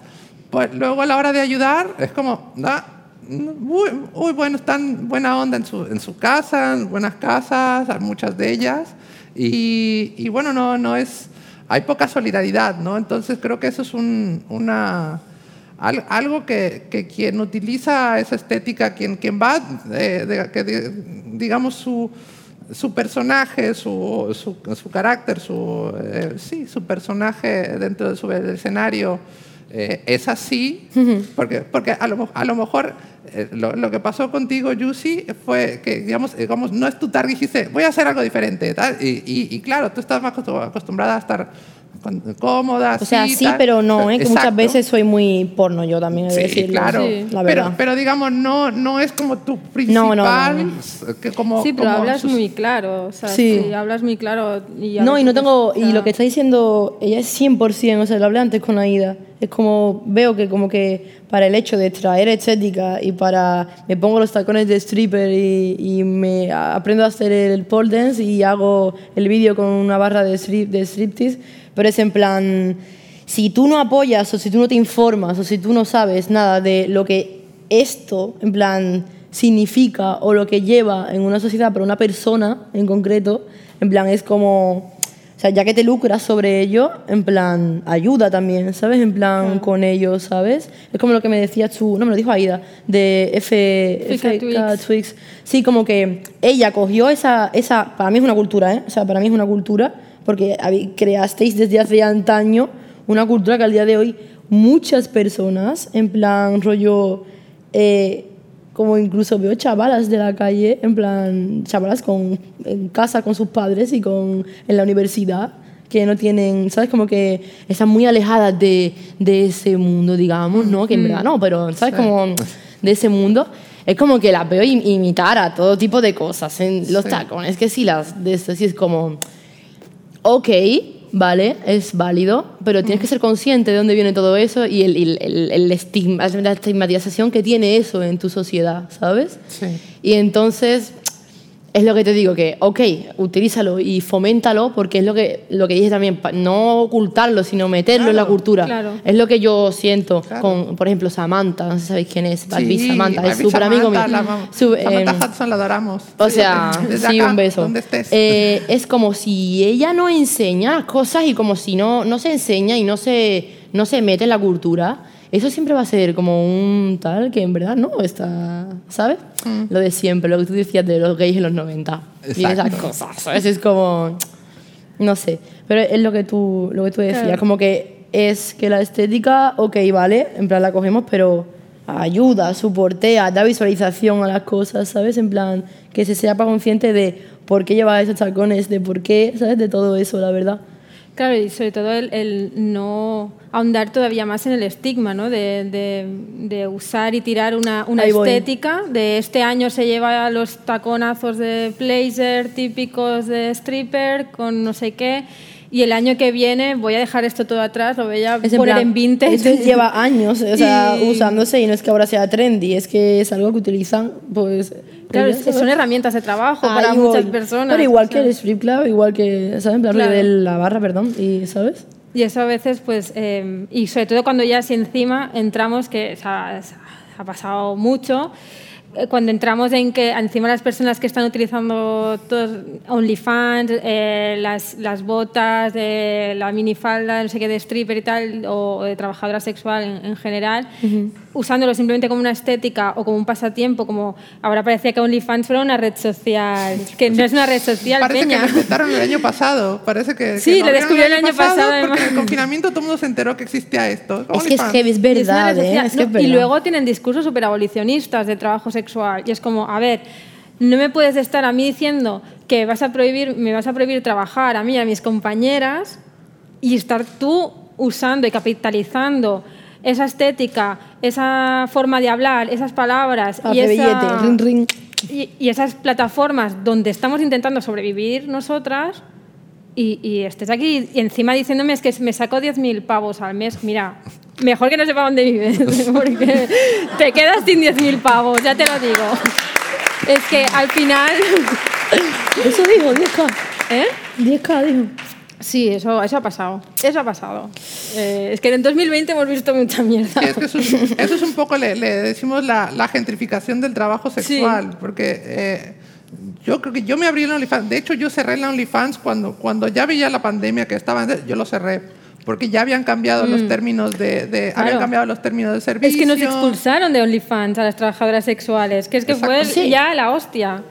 pues luego a la hora de ayudar es como, muy, bueno, están buena onda en su, en su casa, en buenas casas, muchas de ellas, y, y, bueno, no, no es, hay poca solidaridad, ¿no? Entonces creo que eso es un, una algo que, quien utiliza esa estética, quien, quien va, que, digamos, su, su personaje, su, su, carácter, su, eh, sí, su personaje dentro de su escenario eh, es así, porque, porque a, lo, a lo mejor eh, lo, que pasó contigo, Yusi, fue que, digamos, digamos, no es tu target, dijiste, voy a hacer algo diferente, Y, y, y, claro, tú estás más acostumbrada a estar cómodas.
O sea, sí, pero no, ¿eh? que muchas veces soy muy porno yo también,
sí, Claro, la verdad. Pero, digamos, no, no es como tu principal. No, no, Que como,
sí, pero hablas muy claro. O sea, sí. hablas muy claro.
Y no, y no tengo. Y lo que está diciendo ella es 100%, o sea, lo hablé antes con Aida. Es como, veo que como que para el hecho de traer estética y para, me pongo los tacones de stripper y, y me aprendo a hacer el pole dance y hago el vídeo con una barra de, strip, de striptease pero es en plan, si tú no apoyas o si tú no te informas o si tú no sabes nada de lo que esto, en plan, significa o lo que lleva en una sociedad para una persona en concreto, en plan, es como, o sea, ya que te lucras sobre ello, en plan, ayuda también, ¿sabes? En plan, con ellos, ¿sabes? Es como lo que me decía tú, no me lo dijo Aida, de F, F Twix. Sí, como que ella cogió esa, esa, para mí es una cultura, ¿eh? O sea, para mí es una cultura porque creasteis desde hace antaño una cultura que al día de hoy muchas personas, en plan rollo, eh, como incluso veo chavalas de la calle, en plan chavalas con, en casa con sus padres y con, en la universidad, que no tienen, ¿sabes? Como que están muy alejadas de, de ese mundo, digamos, ¿no? Que en verdad no, pero, ¿sabes? Como de ese mundo. Es como que las veo imitar a todo tipo de cosas en los tacones, que sí, las de esto, sí es como ok, vale, es válido, pero tienes que ser consciente de dónde viene todo eso y el, el, estigma, la estigmatización que tiene eso en tu sociedad, ¿sabes? Sí. Y entonces es lo que te digo, que, ok, utilízalo y foméntalo, porque es lo que, lo que dije también, no ocultarlo, sino meterlo en la cultura. Es lo que yo siento con, por ejemplo, Samantha, no sé si sabéis quién es, sí, Samantha, es súper amigo mío.
Samantha Hudson la adoramos.
O sea, sí, un beso. Eh, es como si ella no enseña cosas y como si no, no se enseña y no se, no se mete en la cultura eso siempre va a ser como un tal que en verdad no está, ¿sabes? Mm. Lo de siempre, lo que tú decías de los gays en los 90 y esas cosas, ¿sabes? Es como, no sé, pero es lo que tú, lo que tú decías, como que es que la estética, ok, vale, en plan la cogemos, pero ayuda, soportea, da visualización a las cosas, ¿sabes? En plan, que se sepa consciente de por qué lleva esos tacones, de por qué, ¿sabes? De todo eso, la verdad.
Claro, y sobre todo el, no ahondar todavía más en el estigma, ¿no? De, de, usar y tirar una, una estética. De este año se lleva los taconazos de blazer típicos de stripper con no sé qué. Y el año que viene voy a dejar esto todo atrás, lo voy a poner en, vintage.
Esto lleva años o sea, usándose y no es que ahora sea trendy, es que es algo que utilizan pues
Claro, son herramientas de trabajo para muchas personas.
Pero igual que el strip club, igual que, ¿sabes? de la barra, perdón, y ¿sabes?
Y eso a veces, pues, eh, y sobre todo cuando ya si encima entramos, que ha, ha pasado mucho, cuando entramos en que encima las personas que están utilizando todos OnlyFans, eh, las, las botas, de la minifalda, no sé qué, de stripper y tal, o de trabajadora sexual en, en general, usándolo simplemente como una estética o como un pasatiempo, como ahora parecía que OnlyFans fuera una red social, que no es una red social,
Parece
peña.
que lo inventaron el año pasado. Parece que.
Sí,
que
lo
abrieron
descubrió el año pasado,
Porque en el confinamiento todo el mundo se enteró que existía esto.
Es que es
OnlyFans.
heavy, es
es
verdad,
red
¿eh? Es que
No,
es verdad.
y luego tienen discursos súper abolicionistas de trabajo sexual. Y es como, a ver, no me puedes estar a mí diciendo que vas a prohibir, me vas a prohibir trabajar a mí y a mis compañeras y estar tú usando y capitalizando esa estética, esa forma de hablar, esas palabras y,
Hace
esa-
ring, ring.
y, y esas plataformas donde estamos intentando sobrevivir nosotras y, y estés aquí y encima diciéndome es que me saco 10.000 pavos al mes. Mira, mejor que no sepa dónde vives, porque te quedas sin 10.000 pavos, ya te lo digo. Es que al final...
Eso dijo, 10K.
¿Eh?
10K dijo.
Sí, eso, eso ha pasado. Eso ha pasado. Eh, es que en 2020 hemos visto mucha mierda.
Sí, es que eso, es, eso es un poco, le, le decimos la, la gentrificación del trabajo sexual, porque eh, yo creo que yo me abrí el OnlyFans, de hecho yo cerré el OnlyFans cuando, cuando ya veía la pandemia que estaba, yo lo cerré, porque ya habían cambiado los términos de, de- habían
Claro.
cambiado los términos de servicio.
Es que nos expulsaron de OnlyFans a las trabajadoras sexuales, que es que fue
Exacto.
Sí.
ya la hostia.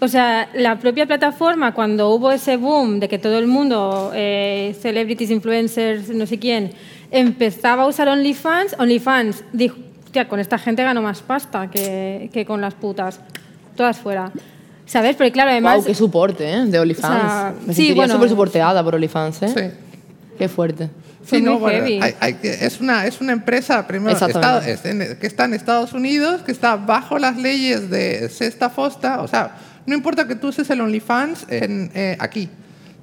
O sea, la propia plataforma, cuando hubo ese boom de que todo el mundo, eh, celebrities, influencers, no sé quién, empezaba a usar OnlyFans, OnlyFans dijo, hostia, con esta gente gano más pasta que, que con las putas. Todas fuera. ¿Sabes? Porque claro, además...
Wow, qué soporte, ¿eh? De OnlyFans.
O sea,
Me
sí,
sentiría
bueno.
súper soporteada por OnlyFans, ¿eh?
Sí.
Qué fuerte.
Fue
Sí, no, bueno, hay- hay es, una, es una empresa primero estado- es en- que está en Estados Unidos, que está bajo las leyes de Sexta Fosta. O sea, no importa que tú uses el OnlyFans en, eh, aquí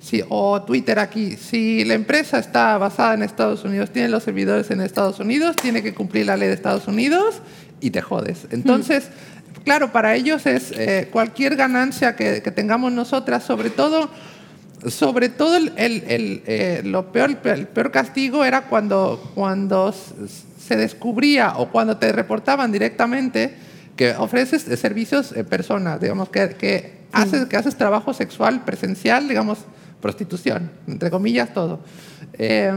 sí, o Twitter aquí. Si la empresa está basada en Estados Unidos, tiene los servidores en Estados Unidos, tiene que cumplir la ley de Estados Unidos y te jodes. Entonces, claro, para ellos es eh, cualquier ganancia que, que tengamos nosotras, sobre todo sobre todo el, el- el, eh, lo peor, el peor castigo era cuando, cuando se descubría o cuando te reportaban directamente que ofreces eh, servicios en persona, digamos, que, que, haces, que haces trabajo sexual presencial, digamos, prostitución, entre comillas, todo. Eh,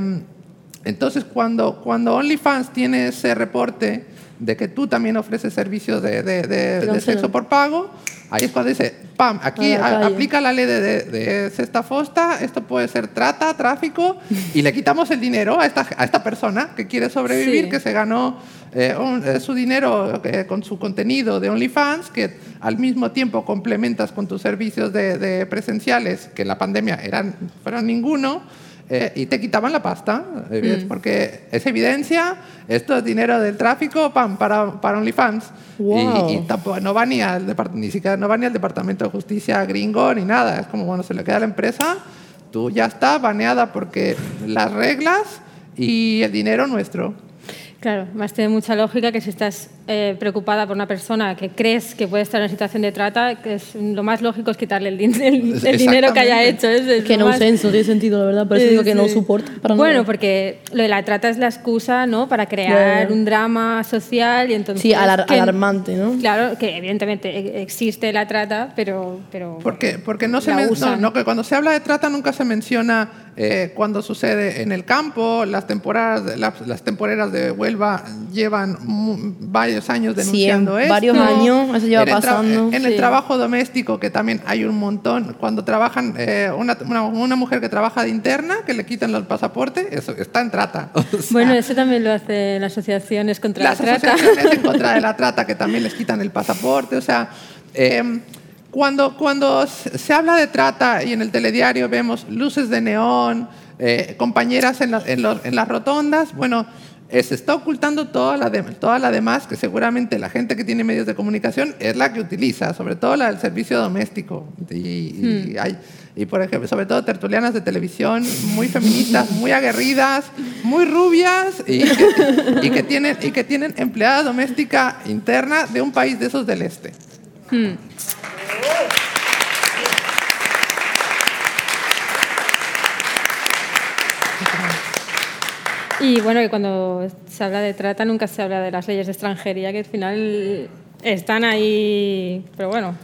entonces, cuando, cuando OnlyFans tiene ese reporte de que tú también ofreces servicios de, de- de- sexo por pago, ahí es cuando dice, pam, aquí
la
aplica la ley de, de, de Sexta Fosta, esto puede ser trata, tráfico, y le quitamos el dinero a esta, a esta persona que quiere sobrevivir,
Sí.
que se ganó eh, un- eh, su dinero eh, con su contenido de OnlyFans, que al mismo tiempo complementas con tus servicios de, de presenciales, que en la pandemia eran, fueron ninguno, eh, y te quitaban la pasta, eh, porque es evidencia, esto es dinero del tráfico pam, para, para OnlyFans.
Wow.
Y, y tampoco, no va ni al depart- ni siquiera no va ni al Departamento de Justicia gringo ni nada. Es como, bueno, se le queda a la empresa, tú ya está baneada porque las reglas y el dinero nuestro.
Claro, más tiene mucha lógica que si estás eh, preocupada por una persona que crees que puede estar en una situación de trata, que es, lo más lógico es quitarle el, din- el- el dinero que haya hecho. Es, es
Que no
más-
tiene sentido, la verdad. Por eso
Sí,
digo que no soporta para
Bueno,
nada.
porque lo de la trata es la excusa, ¿no? Para crear un drama social y entonces...
Sí, alar-
que-
alarmante, ¿no?
Claro, que evidentemente e- existe la trata, pero... pero
Porque, porque no se men- no,
usan.
no, que cuando se habla de trata nunca se menciona eh, cuando sucede en el campo. Las temporadas, las, las temporeras de Huelva llevan varios años
Sí, en
denunciando esto.
varios años eso lleva
en el
pasando.
en el
Sí.
trabajo doméstico, que también hay un montón, cuando trabajan, eh, una, una, una mujer que trabaja de interna, que le quitan el pasaporte, eso está en trata. O sea,
Bueno, eso también lo hacen las asociaciones contra
las
la trata.
asociaciones en contra de la trata que también les quitan el pasaporte. O sea, eh, cuando, cuando se habla de trata y en el telediario vemos luces de neón, eh, compañeras en, la- en los- en las rotondas, bueno, eh, se está ocultando toda la, de- toda la demás que seguramente la gente que tiene medios de comunicación es la que utiliza, sobre todo la del servicio doméstico. Y, y hay, y por ejemplo, sobre todo tertulianas de televisión muy feministas, muy aguerridas, muy rubias y que, y que tienen, y que tienen empleada doméstica interna de un país de esos del este.
Y bueno, que cuando se habla de trata nunca se habla de las leyes de extranjería, que al final están ahí, pero bueno.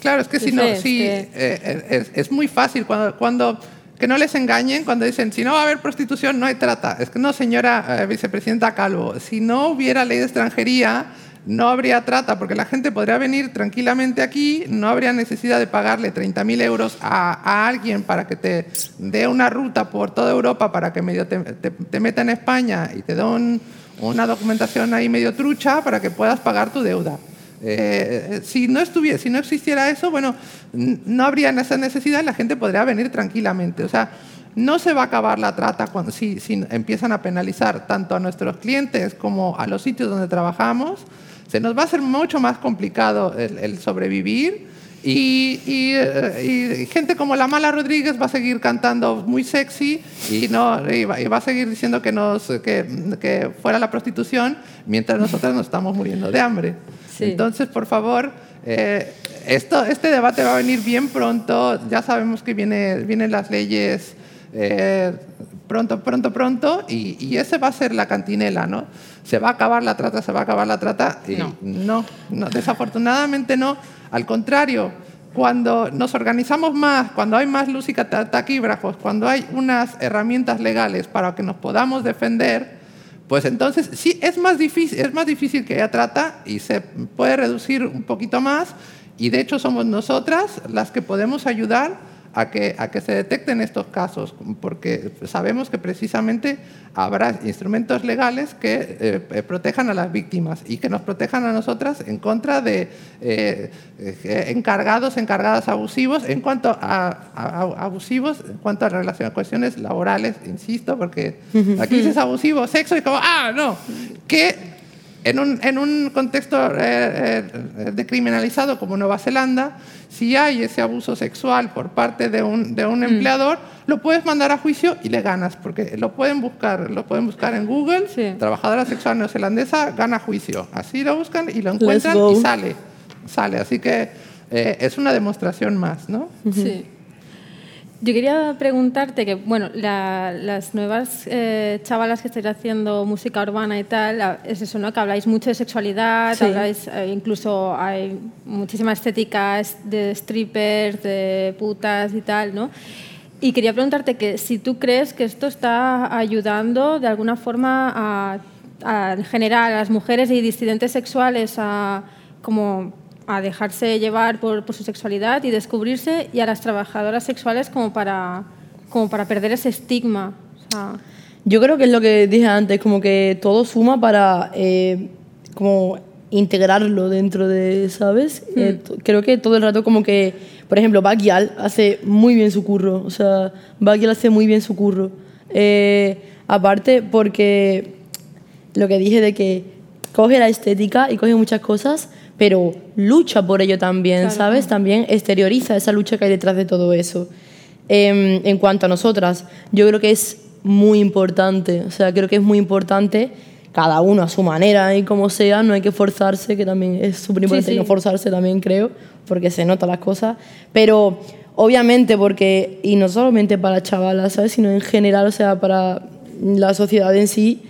Claro, es que si no, sí, es, es, muy fácil cuando, cuando que no les engañen cuando dicen, si no va a haber prostitución, no hay trata. Es que no, señora eh, vicepresidenta Calvo, si no hubiera ley de extranjería, no habría trata, porque la gente podría venir tranquilamente aquí, no habría necesidad de pagarle 30.000 euros a, alguien para que te dé una ruta por toda Europa para que medio te, te, meta en España y te dé una documentación ahí medio trucha para que puedas pagar tu deuda. Eh, si, no estuviera, si no existiera eso, bueno, no habría esa necesidad la gente podría venir tranquilamente. O sea, no se va a acabar la trata cuando, si, si empiezan a penalizar tanto a nuestros clientes como a los sitios donde trabajamos. Se nos va a hacer mucho más complicado el, sobrevivir. Y, y, y, gente como la Mala Rodríguez va a seguir cantando muy sexy y, no, y va, a seguir diciendo que, nos, que, que fuera la prostitución mientras nosotros nos estamos muriendo de hambre. Entonces, por favor, eh, esto, este debate va a venir bien pronto. Ya sabemos que viene, vienen las leyes eh, pronto, pronto, pronto, y, y, ese va a ser la cantinela, ¿no? Se va a acabar la trata, se va a acabar la trata. Y no, no, desafortunadamente no. Al contrario, cuando nos organizamos más, cuando hay más luz y taquígrafos, cuando hay unas herramientas legales para que nos podamos defender, pues entonces sí, es más, difícil, es más difícil que ella trata y se puede reducir un poquito más y de hecho somos nosotras las que podemos ayudar a que, a que se detecten estos casos, porque sabemos que precisamente habrá instrumentos legales que eh, protejan a las víctimas y que nos protejan a nosotras en contra de eh, eh, encargados, encargadas abusivos, en cuanto a, abusivos, en cuanto a relación, a cuestiones laborales, insisto, porque aquí dices abusivo, sexo y como, ah, no, que en un, en un contexto eh, eh, decriminalizado como Nueva Zelanda, si hay ese abuso sexual por parte de un, de un mm. empleador, lo puedes mandar a juicio y le ganas, porque lo pueden buscar, lo pueden buscar en Google, trabajadora sexual neozelandesa gana juicio. Así lo buscan y lo encuentran y sale, sale. Así que eh, es una demostración más, ¿no?
Sí. Yo quería preguntarte que, bueno, las nuevas eh, chavalas que estáis haciendo música urbana y tal, es eso, ¿no? Que habláis mucho de sexualidad, habláis, eh, incluso hay muchísima estética de strippers, de putas y tal, ¿no? Y quería preguntarte que si tú crees que esto está ayudando de alguna forma a, a en general a las mujeres y disidentes sexuales a como a dejarse llevar por, por, su sexualidad y descubrirse y a las trabajadoras sexuales como para, como para perder ese estigma.
Yo creo que es lo que dije antes, como que todo suma para eh, como integrarlo dentro de, ¿sabes? Hmm. Eh, creo que todo el rato como que, por ejemplo, Baguial hace muy bien su curro, o sea, Baguial hace muy bien su curro. Eh, aparte porque lo que dije de que coge la estética y coge muchas cosas, pero lucha por ello también, ¿sabes? También exterioriza esa lucha que hay detrás de todo eso. Em, en cuanto a nosotras, yo creo que es muy importante, o sea, creo que es muy importante cada uno a su manera y como sea, no hay que forzarse, que también es súper importante no forzarse también, creo, porque se notan las cosas, pero obviamente porque, y no solamente para chavalas, ¿sabes? Sino en general, o sea, para la sociedad en sí,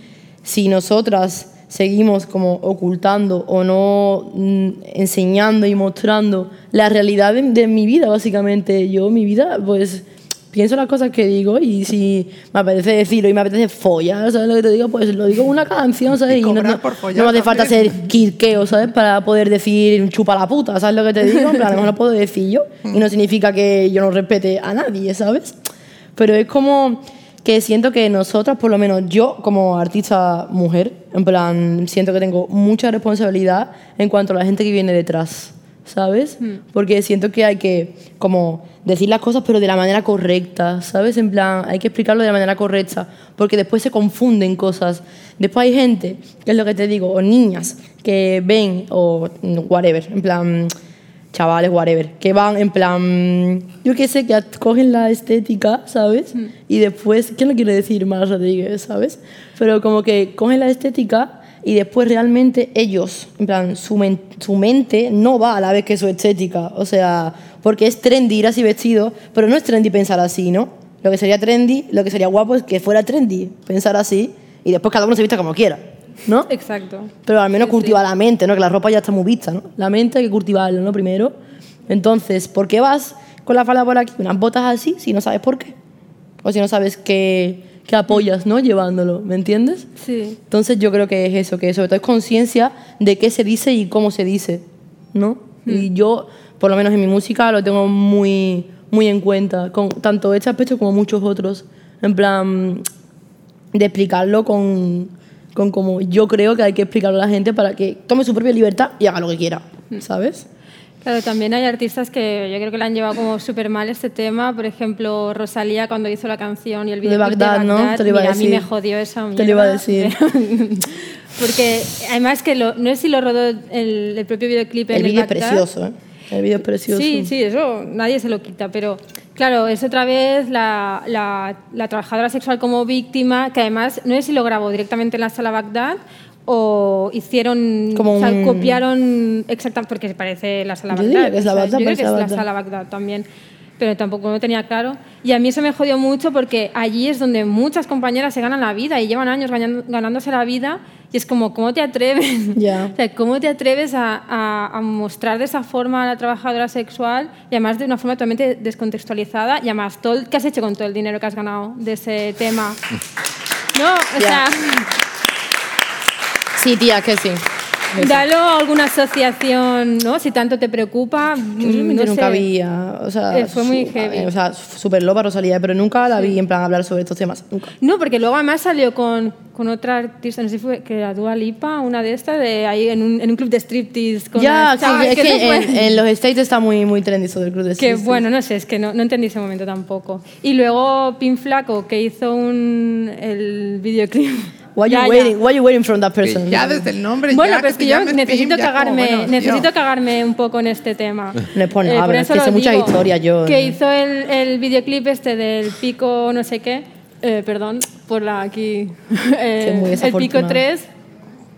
si nosotras seguimos como ocultando o no mm, enseñando y mostrando la realidad de, mi vida, básicamente. Yo, mi vida, pues pienso las cosas que digo y si me apetece decirlo y me apetece follar, ¿sabes lo que te digo? Pues lo digo en una canción, ¿sabes? Y, no, no, me hace falta ser quirqueo, ¿sabes? Para poder decir chupa la puta, ¿sabes lo que te digo? En plan, lo puedo decir yo y no significa que yo no respete a nadie, ¿sabes? Pero es como que siento que nosotras, por lo menos yo como artista mujer, en plan, siento que tengo mucha responsabilidad en cuanto a la gente que viene detrás, ¿sabes? Hmm. Porque siento que hay que como decir las cosas pero de la manera correcta, ¿sabes? En plan, hay que explicarlo de la manera correcta, porque después se confunden cosas. Después hay gente, que es lo que te digo, o niñas que ven o whatever, en plan chavales, whatever, que van en plan, yo qué sé, que cogen la estética, ¿sabes? Mm. Y después, ¿qué no quiere decir más Rodríguez, ¿sabes? Pero como que cogen la estética y después realmente ellos, en plan, su, su mente no va a la vez que su estética, o sea, porque es trendy ir así vestido, pero no es trendy pensar así, ¿no? Lo que sería trendy, lo que sería guapo es que fuera trendy pensar así y después cada uno se vista como quiera. ¿No?
Exacto.
Pero al menos
Sí,
cultiva
sí.
la mente, ¿no? Que la ropa ya está muy vista, ¿no? La mente hay que cultivarla, ¿no? Primero. Entonces, ¿por qué vas con la falda por aquí, unas botas así, si no sabes por qué? O si no sabes qué, qué apoyas, ¿no? Llevándolo, ¿me entiendes?
Sí.
Entonces yo creo que es eso, que sobre todo es conciencia de qué se dice y cómo se dice, ¿no? Y yo, por lo menos en mi música, lo tengo muy, muy en cuenta, con tanto este aspecto como muchos otros, en plan de explicarlo con, con como yo creo que hay que explicarlo a la gente para que tome su propia libertad y haga lo que quiera, ¿sabes?
Claro, también hay artistas que yo creo que le han llevado como súper mal este tema. Por ejemplo, Rosalía cuando hizo la canción y el
De
video
Bagdad, ¿no? Te lo iba a
mira, mí
decir.
me jodió esa
Te lo iba a
mierda,
decir.
Porque además que lo- no sé si lo rodó el, el propio videoclip en
El vídeo es
Bagdad.
precioso, ¿eh? El vídeo es precioso.
Sí, sí, eso nadie se lo quita, pero claro, es otra vez la, la- la trabajadora sexual como víctima, que además no sé si lo grabó directamente en la sala Bagdad o hicieron,
Como
o sea, copiaron exactamente, porque parece la sala
Yo
Bagdad.
diría que es la
o sea,
Bagdad,
yo creo que es
la
sala Bagdad también. Pero tampoco lo tenía claro. Y a mí eso me jodió mucho porque allí es donde muchas compañeras se ganan la vida y llevan años ganándose la vida. Y es como, ¿cómo te atreves?
Ya.
O sea, ¿cómo te atreves a, a- a mostrar de esa forma a la trabajadora sexual y además de una forma totalmente descontextualizada y además, todo el- ¿qué has hecho con todo el dinero que has ganado de ese tema? No, o
Ya.
sea,
Sí, tía, que sí.
Dalo a alguna asociación, ¿no? Si tanto te preocupa,
Yo
mm, no
nunca
sé.
vi o sea,
Eh, fue muy
su-
heavy.
O sea, súper loba Rosalía, pero nunca la vi en plan hablar sobre estos temas. Nunca.
No, porque luego además salió con, con otra artista, no sé si fue que era Dua Lipa, una de estas, de ahí en un, en un club de striptease. Con
Ya, sí,
chavas,
es que,
fue-
en, en los States está muy, muy trendy eso del club de
Que
striptease.
bueno, no sé, es que no, no entendí ese momento tampoco. Y luego Pin Flaco, que hizo un, el videoclip.
Why you
Ya, ya.
waiting? Why you waiting from that
Que
person?
ya desde el nombre.
Bueno,
ya
pero es que yo necesito
Pim, ya como,
cagarme,
bueno,
necesito cagarme un poco en este tema. Eh,
No es por nada,
por
es
eso
que
lo
sé muchas historias yo,
Que
eh.
hizo el, el videoclip este del pico no sé qué, eh, perdón, por la aquí, eh, el pico
desafortunado.
3.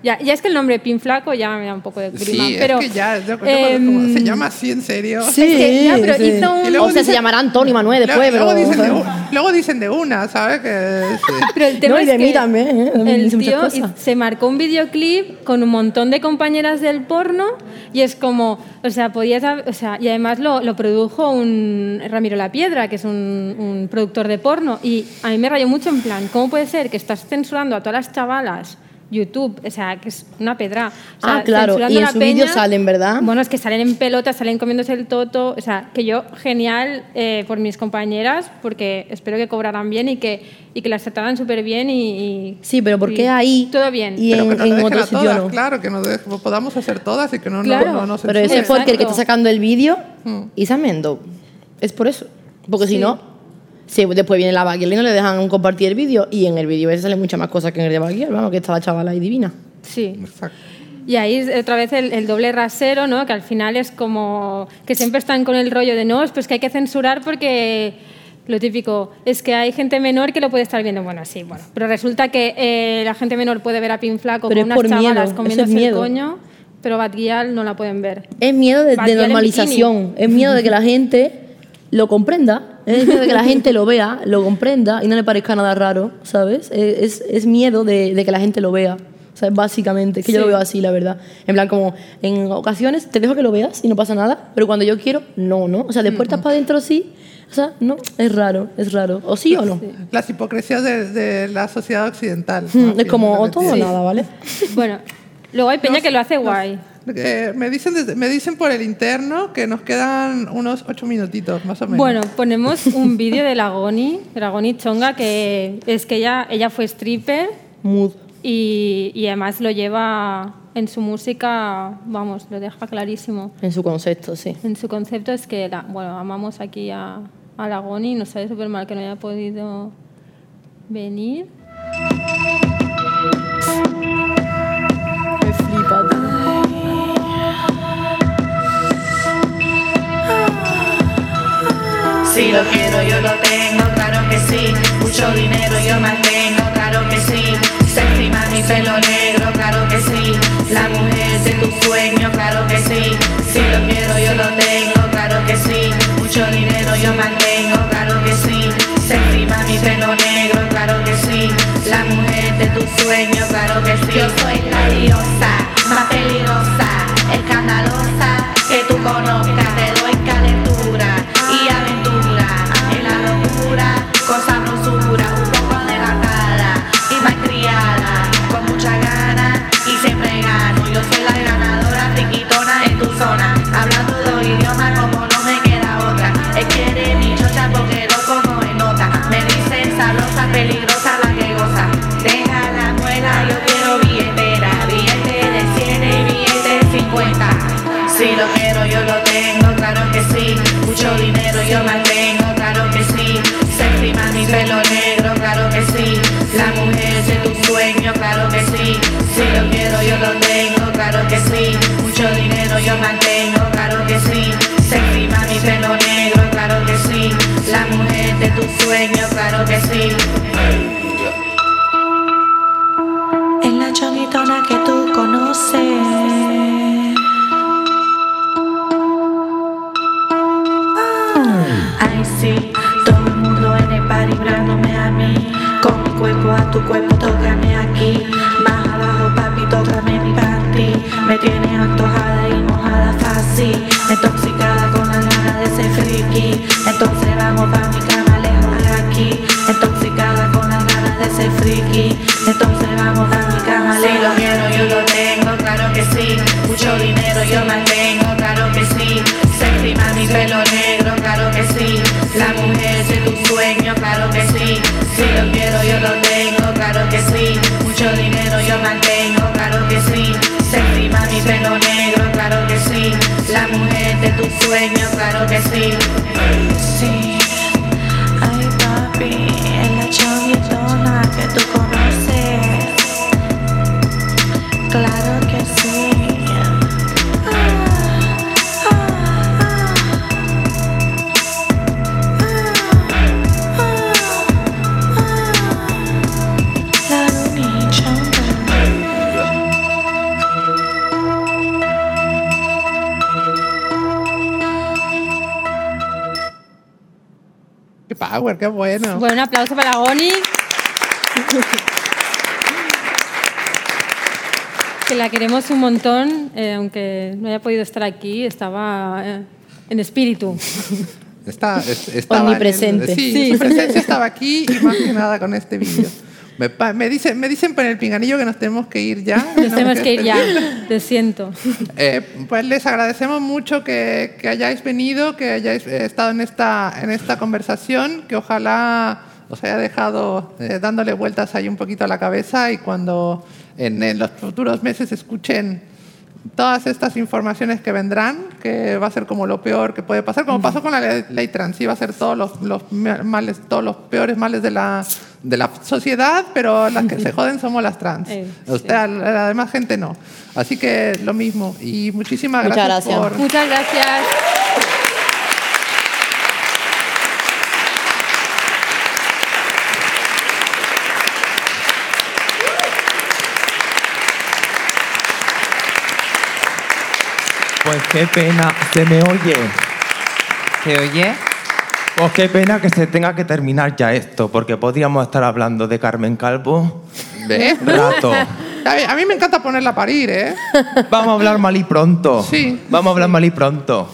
Ya, ya es que el nombre Pin Flaco ya me da un poco de grima,
Sí,
pero
es que ya, yo- cuando- como
em,
se llama así en serio.
Sí,
Es que ya, pero
sí.
hizo un-
luego
O sea, se
dice-
llamará Antonio Manuel
Luego,
después,
luego
pero...
dicen de, luego dicen de una, ¿sabes? Que, sí.
Pero el tema
No, y
es
de mí
que
también, ¿eh? Mí
El tío se marcó un videoclip con un montón de compañeras del porno y es como, o sea, podías, o sea, y además lo, lo produjo un Ramiro La Piedra, que es un, un productor de porno y a mí me rayó mucho en plan, ¿cómo puede ser que estás censurando a todas las chavalas? YouTube, o sea, que es una pedra. O sea,
Ah, claro, y en
a la
su vídeo
peña.
salen, ¿verdad?
Bueno, es que salen en pelotas, salen comiéndose el toto. O sea, que yo, genial eh, por mis compañeras, porque espero que cobraran bien y que, y que las trataran súper bien y, y-
Sí, pero ¿por qué ahí
Todo bien.
y
Pero
en,
que
en otro sitio no?
Claro, que nos podamos hacer todas y que no,
Claro.
no, no nos
Pero eso es
censuren.
porque el que está sacando el vídeo
Mm.
y Samendo. Es por eso. Porque si
Sí.
no, si después viene la Baguiel y no le dejan compartir el vídeo y en el vídeo ese salen muchas más cosas que en el de Baguiel, vamos, que está la chavala ahí divina.
Sí.
Exacto.
Y ahí otra vez el, el doble rasero, ¿no? Que al final es como que siempre están con el rollo de no, pues que hay que censurar porque lo típico es que hay gente menor que lo puede estar viendo. Bueno, sí, bueno. Pero resulta que eh, la gente menor puede ver a Pin Flaco
Pero
con unas chavalas comiéndose
es
el coño, pero Batguial no la pueden ver.
Es miedo de, de normalización, es miedo de que la gente lo comprenda, es miedo de que la gente lo vea, lo comprenda y no le parezca nada raro, ¿sabes? Es, es miedo de, de que la gente lo vea. Sea, básicamente, es que yo
Sí.
lo veo así, la verdad. En plan, como en ocasiones te dejo que lo veas y no pasa nada, pero cuando yo quiero, no, ¿no? O sea, de puertas para adentro sí, o sea, no, es raro, es raro. O sí o no.
Las hipocresías de, de la sociedad occidental.
Mm,
¿no?
Es como o todo o
Sí.
nada, ¿vale?
Bueno, luego hay peña que lo hace guay.
Eh, me, dicen desde- me dicen por el interno que nos quedan unos ocho minutitos, más o menos.
Bueno, ponemos un vídeo de la Goni, de la Goni Chonga, que es que ella, ella fue stripper
Mood.
y, y además lo lleva en su música, vamos, lo deja clarísimo.
En su concepto, sí.
En su concepto es que, la, bueno, amamos aquí a, a la Goni, nos sabe súper mal que no haya podido venir.
Si lo quiero, yo lo tengo, claro que sí. Mucho dinero yo mantengo, claro que sí. Sexy mi pelo negro, claro que sí. La mujer de tus sueños, claro que sí. Si lo quiero, yo lo tengo, claro que sí. Mucho dinero yo mantengo, claro que sí. Sexy mi pelo negro, claro que sí. La mujer de tus sueños, claro que sí. Yo soy tu cuerpo, tócame aquí. Más abajo papi, tócame mi panty. Me tienes antojada y mojada fácil. Intoxicada con las ganas de ser friki. Entonces vamos pa' mi cama lejos de aquí. Intoxicada con las ganas de ser friki. Entonces vamos pa' mi cama lejos. Si lo quiero yo lo tengo, claro que sí. Mucho dinero yo mantengo, mujer de tu sueño, claro que sí. Sí. Ay papi,
power, qué bueno.
Bueno, un aplauso para Goni. que la queremos un montón, eh, aunque no haya podido estar aquí, estaba eh, en espíritu.
Está, es- estaba en
Omnipresente.
sí,
Sí.
su presencia estaba aquí y más que nada con este vídeo. Me, me dicen, me dicen por el pinganillo que nos tenemos que ir ya.
Nos tenemos que ir ya, te siento.
Eh, pues les agradecemos mucho que, que hayáis venido, que hayáis eh, estado en esta, en esta conversación, que ojalá os haya dejado eh, dándole vueltas ahí un poquito a la cabeza y cuando en, en los futuros meses escuchen todas estas informaciones que vendrán, que va a ser como lo peor que puede pasar, como pasó con la ley, ley trans, sí, va a ser todos los, los males, todos los peores males de la, de la sociedad, pero las que se joden somos las trans.
Eh,
Usted, a la la demás gente no. Así que lo mismo. Y muchísimas
Muchas
gracias,
gracias.
por...
Muchas gracias.
Pues qué pena, se me oye.
¿Se oye?
Pues qué pena que se tenga que terminar ya esto, porque podríamos estar hablando de Carmen Calvo
¿Ve?
rato.
A mí, a mí me encanta ponerla a parir, ¿eh?
Vamos a hablar mal y pronto.
Sí.
Vamos a hablar mal y pronto.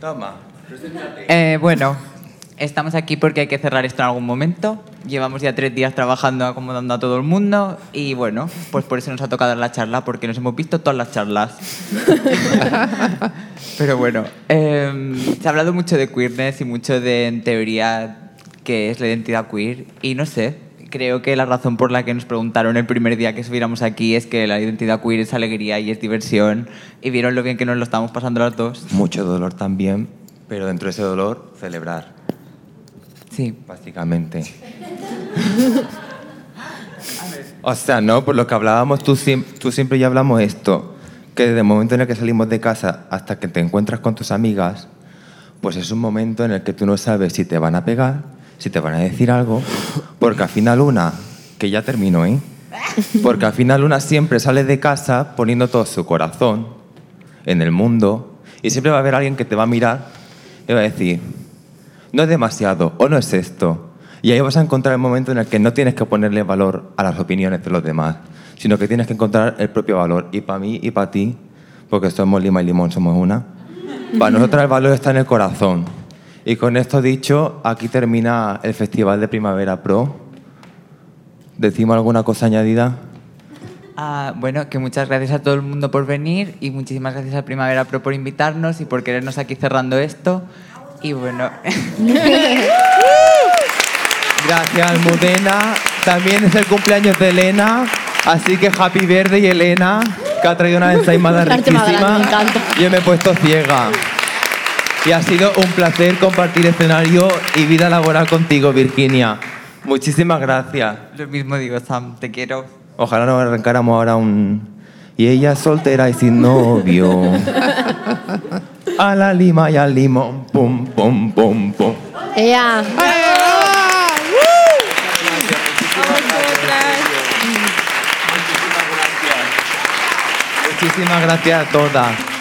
Toma.
Eh, bueno, estamos aquí porque hay que cerrar esto en algún momento. Llevamos ya tres días trabajando acomodando a todo el mundo y bueno, pues por eso nos ha tocado la charla porque nos hemos visto todas las charlas. Pero bueno, eh, se ha hablado mucho de queerness y mucho de, en teoría, qué es la identidad queer y no sé. Creo que la razón por la que nos preguntaron el primer día que estuviéramos aquí es que la identidad queer es alegría y es diversión y vieron lo bien que nos lo estamos pasando las dos.
Mucho dolor también, pero dentro de ese dolor, celebrar,
Sí,
básicamente. O sea, no, por lo que hablábamos, tú, siem- tú siempre ya hablamos esto, que desde el momento en el que salimos de casa hasta que te encuentras con tus amigas, pues es un momento en el que tú no sabes si te van a pegar, si te van a decir algo, porque al final una, que ya terminó, ¿eh? Porque al final una siempre sale de casa poniendo todo su corazón en el mundo y siempre va a haber alguien que te va a mirar y va a decir, no es demasiado o no es esto. Y ahí vas a encontrar el momento en el que no tienes que ponerle valor a las opiniones de los demás, sino que tienes que encontrar el propio valor. Y para mí y para ti, porque somos lima y limón, somos una, Para nosotros el valor está en el corazón. Y con esto dicho, aquí termina el Festival de Primavera Pro. ¿Decimos alguna cosa añadida?
Ah, bueno, que muchas gracias a todo el mundo por venir y muchísimas gracias a Primavera Pro por invitarnos y por querernos aquí cerrando esto. Y bueno,
Gracias, Almudena. También es el cumpleaños de Elena. Así que happy verde y Elena, que ha traído una ensaimada riquísima.
me encanta.
Yo me he puesto ciega. Y ha sido un placer compartir escenario y vida laboral contigo, Virginia. Muchísimas gracias.
lo mismo digo, Sam, te quiero.
Ojalá nos arrancáramos ahora un... Y ella es soltera y sin novio. A la lima y al limón. Pum, pum, pum, pum.
Ella.
Muchísimas gracias a todas.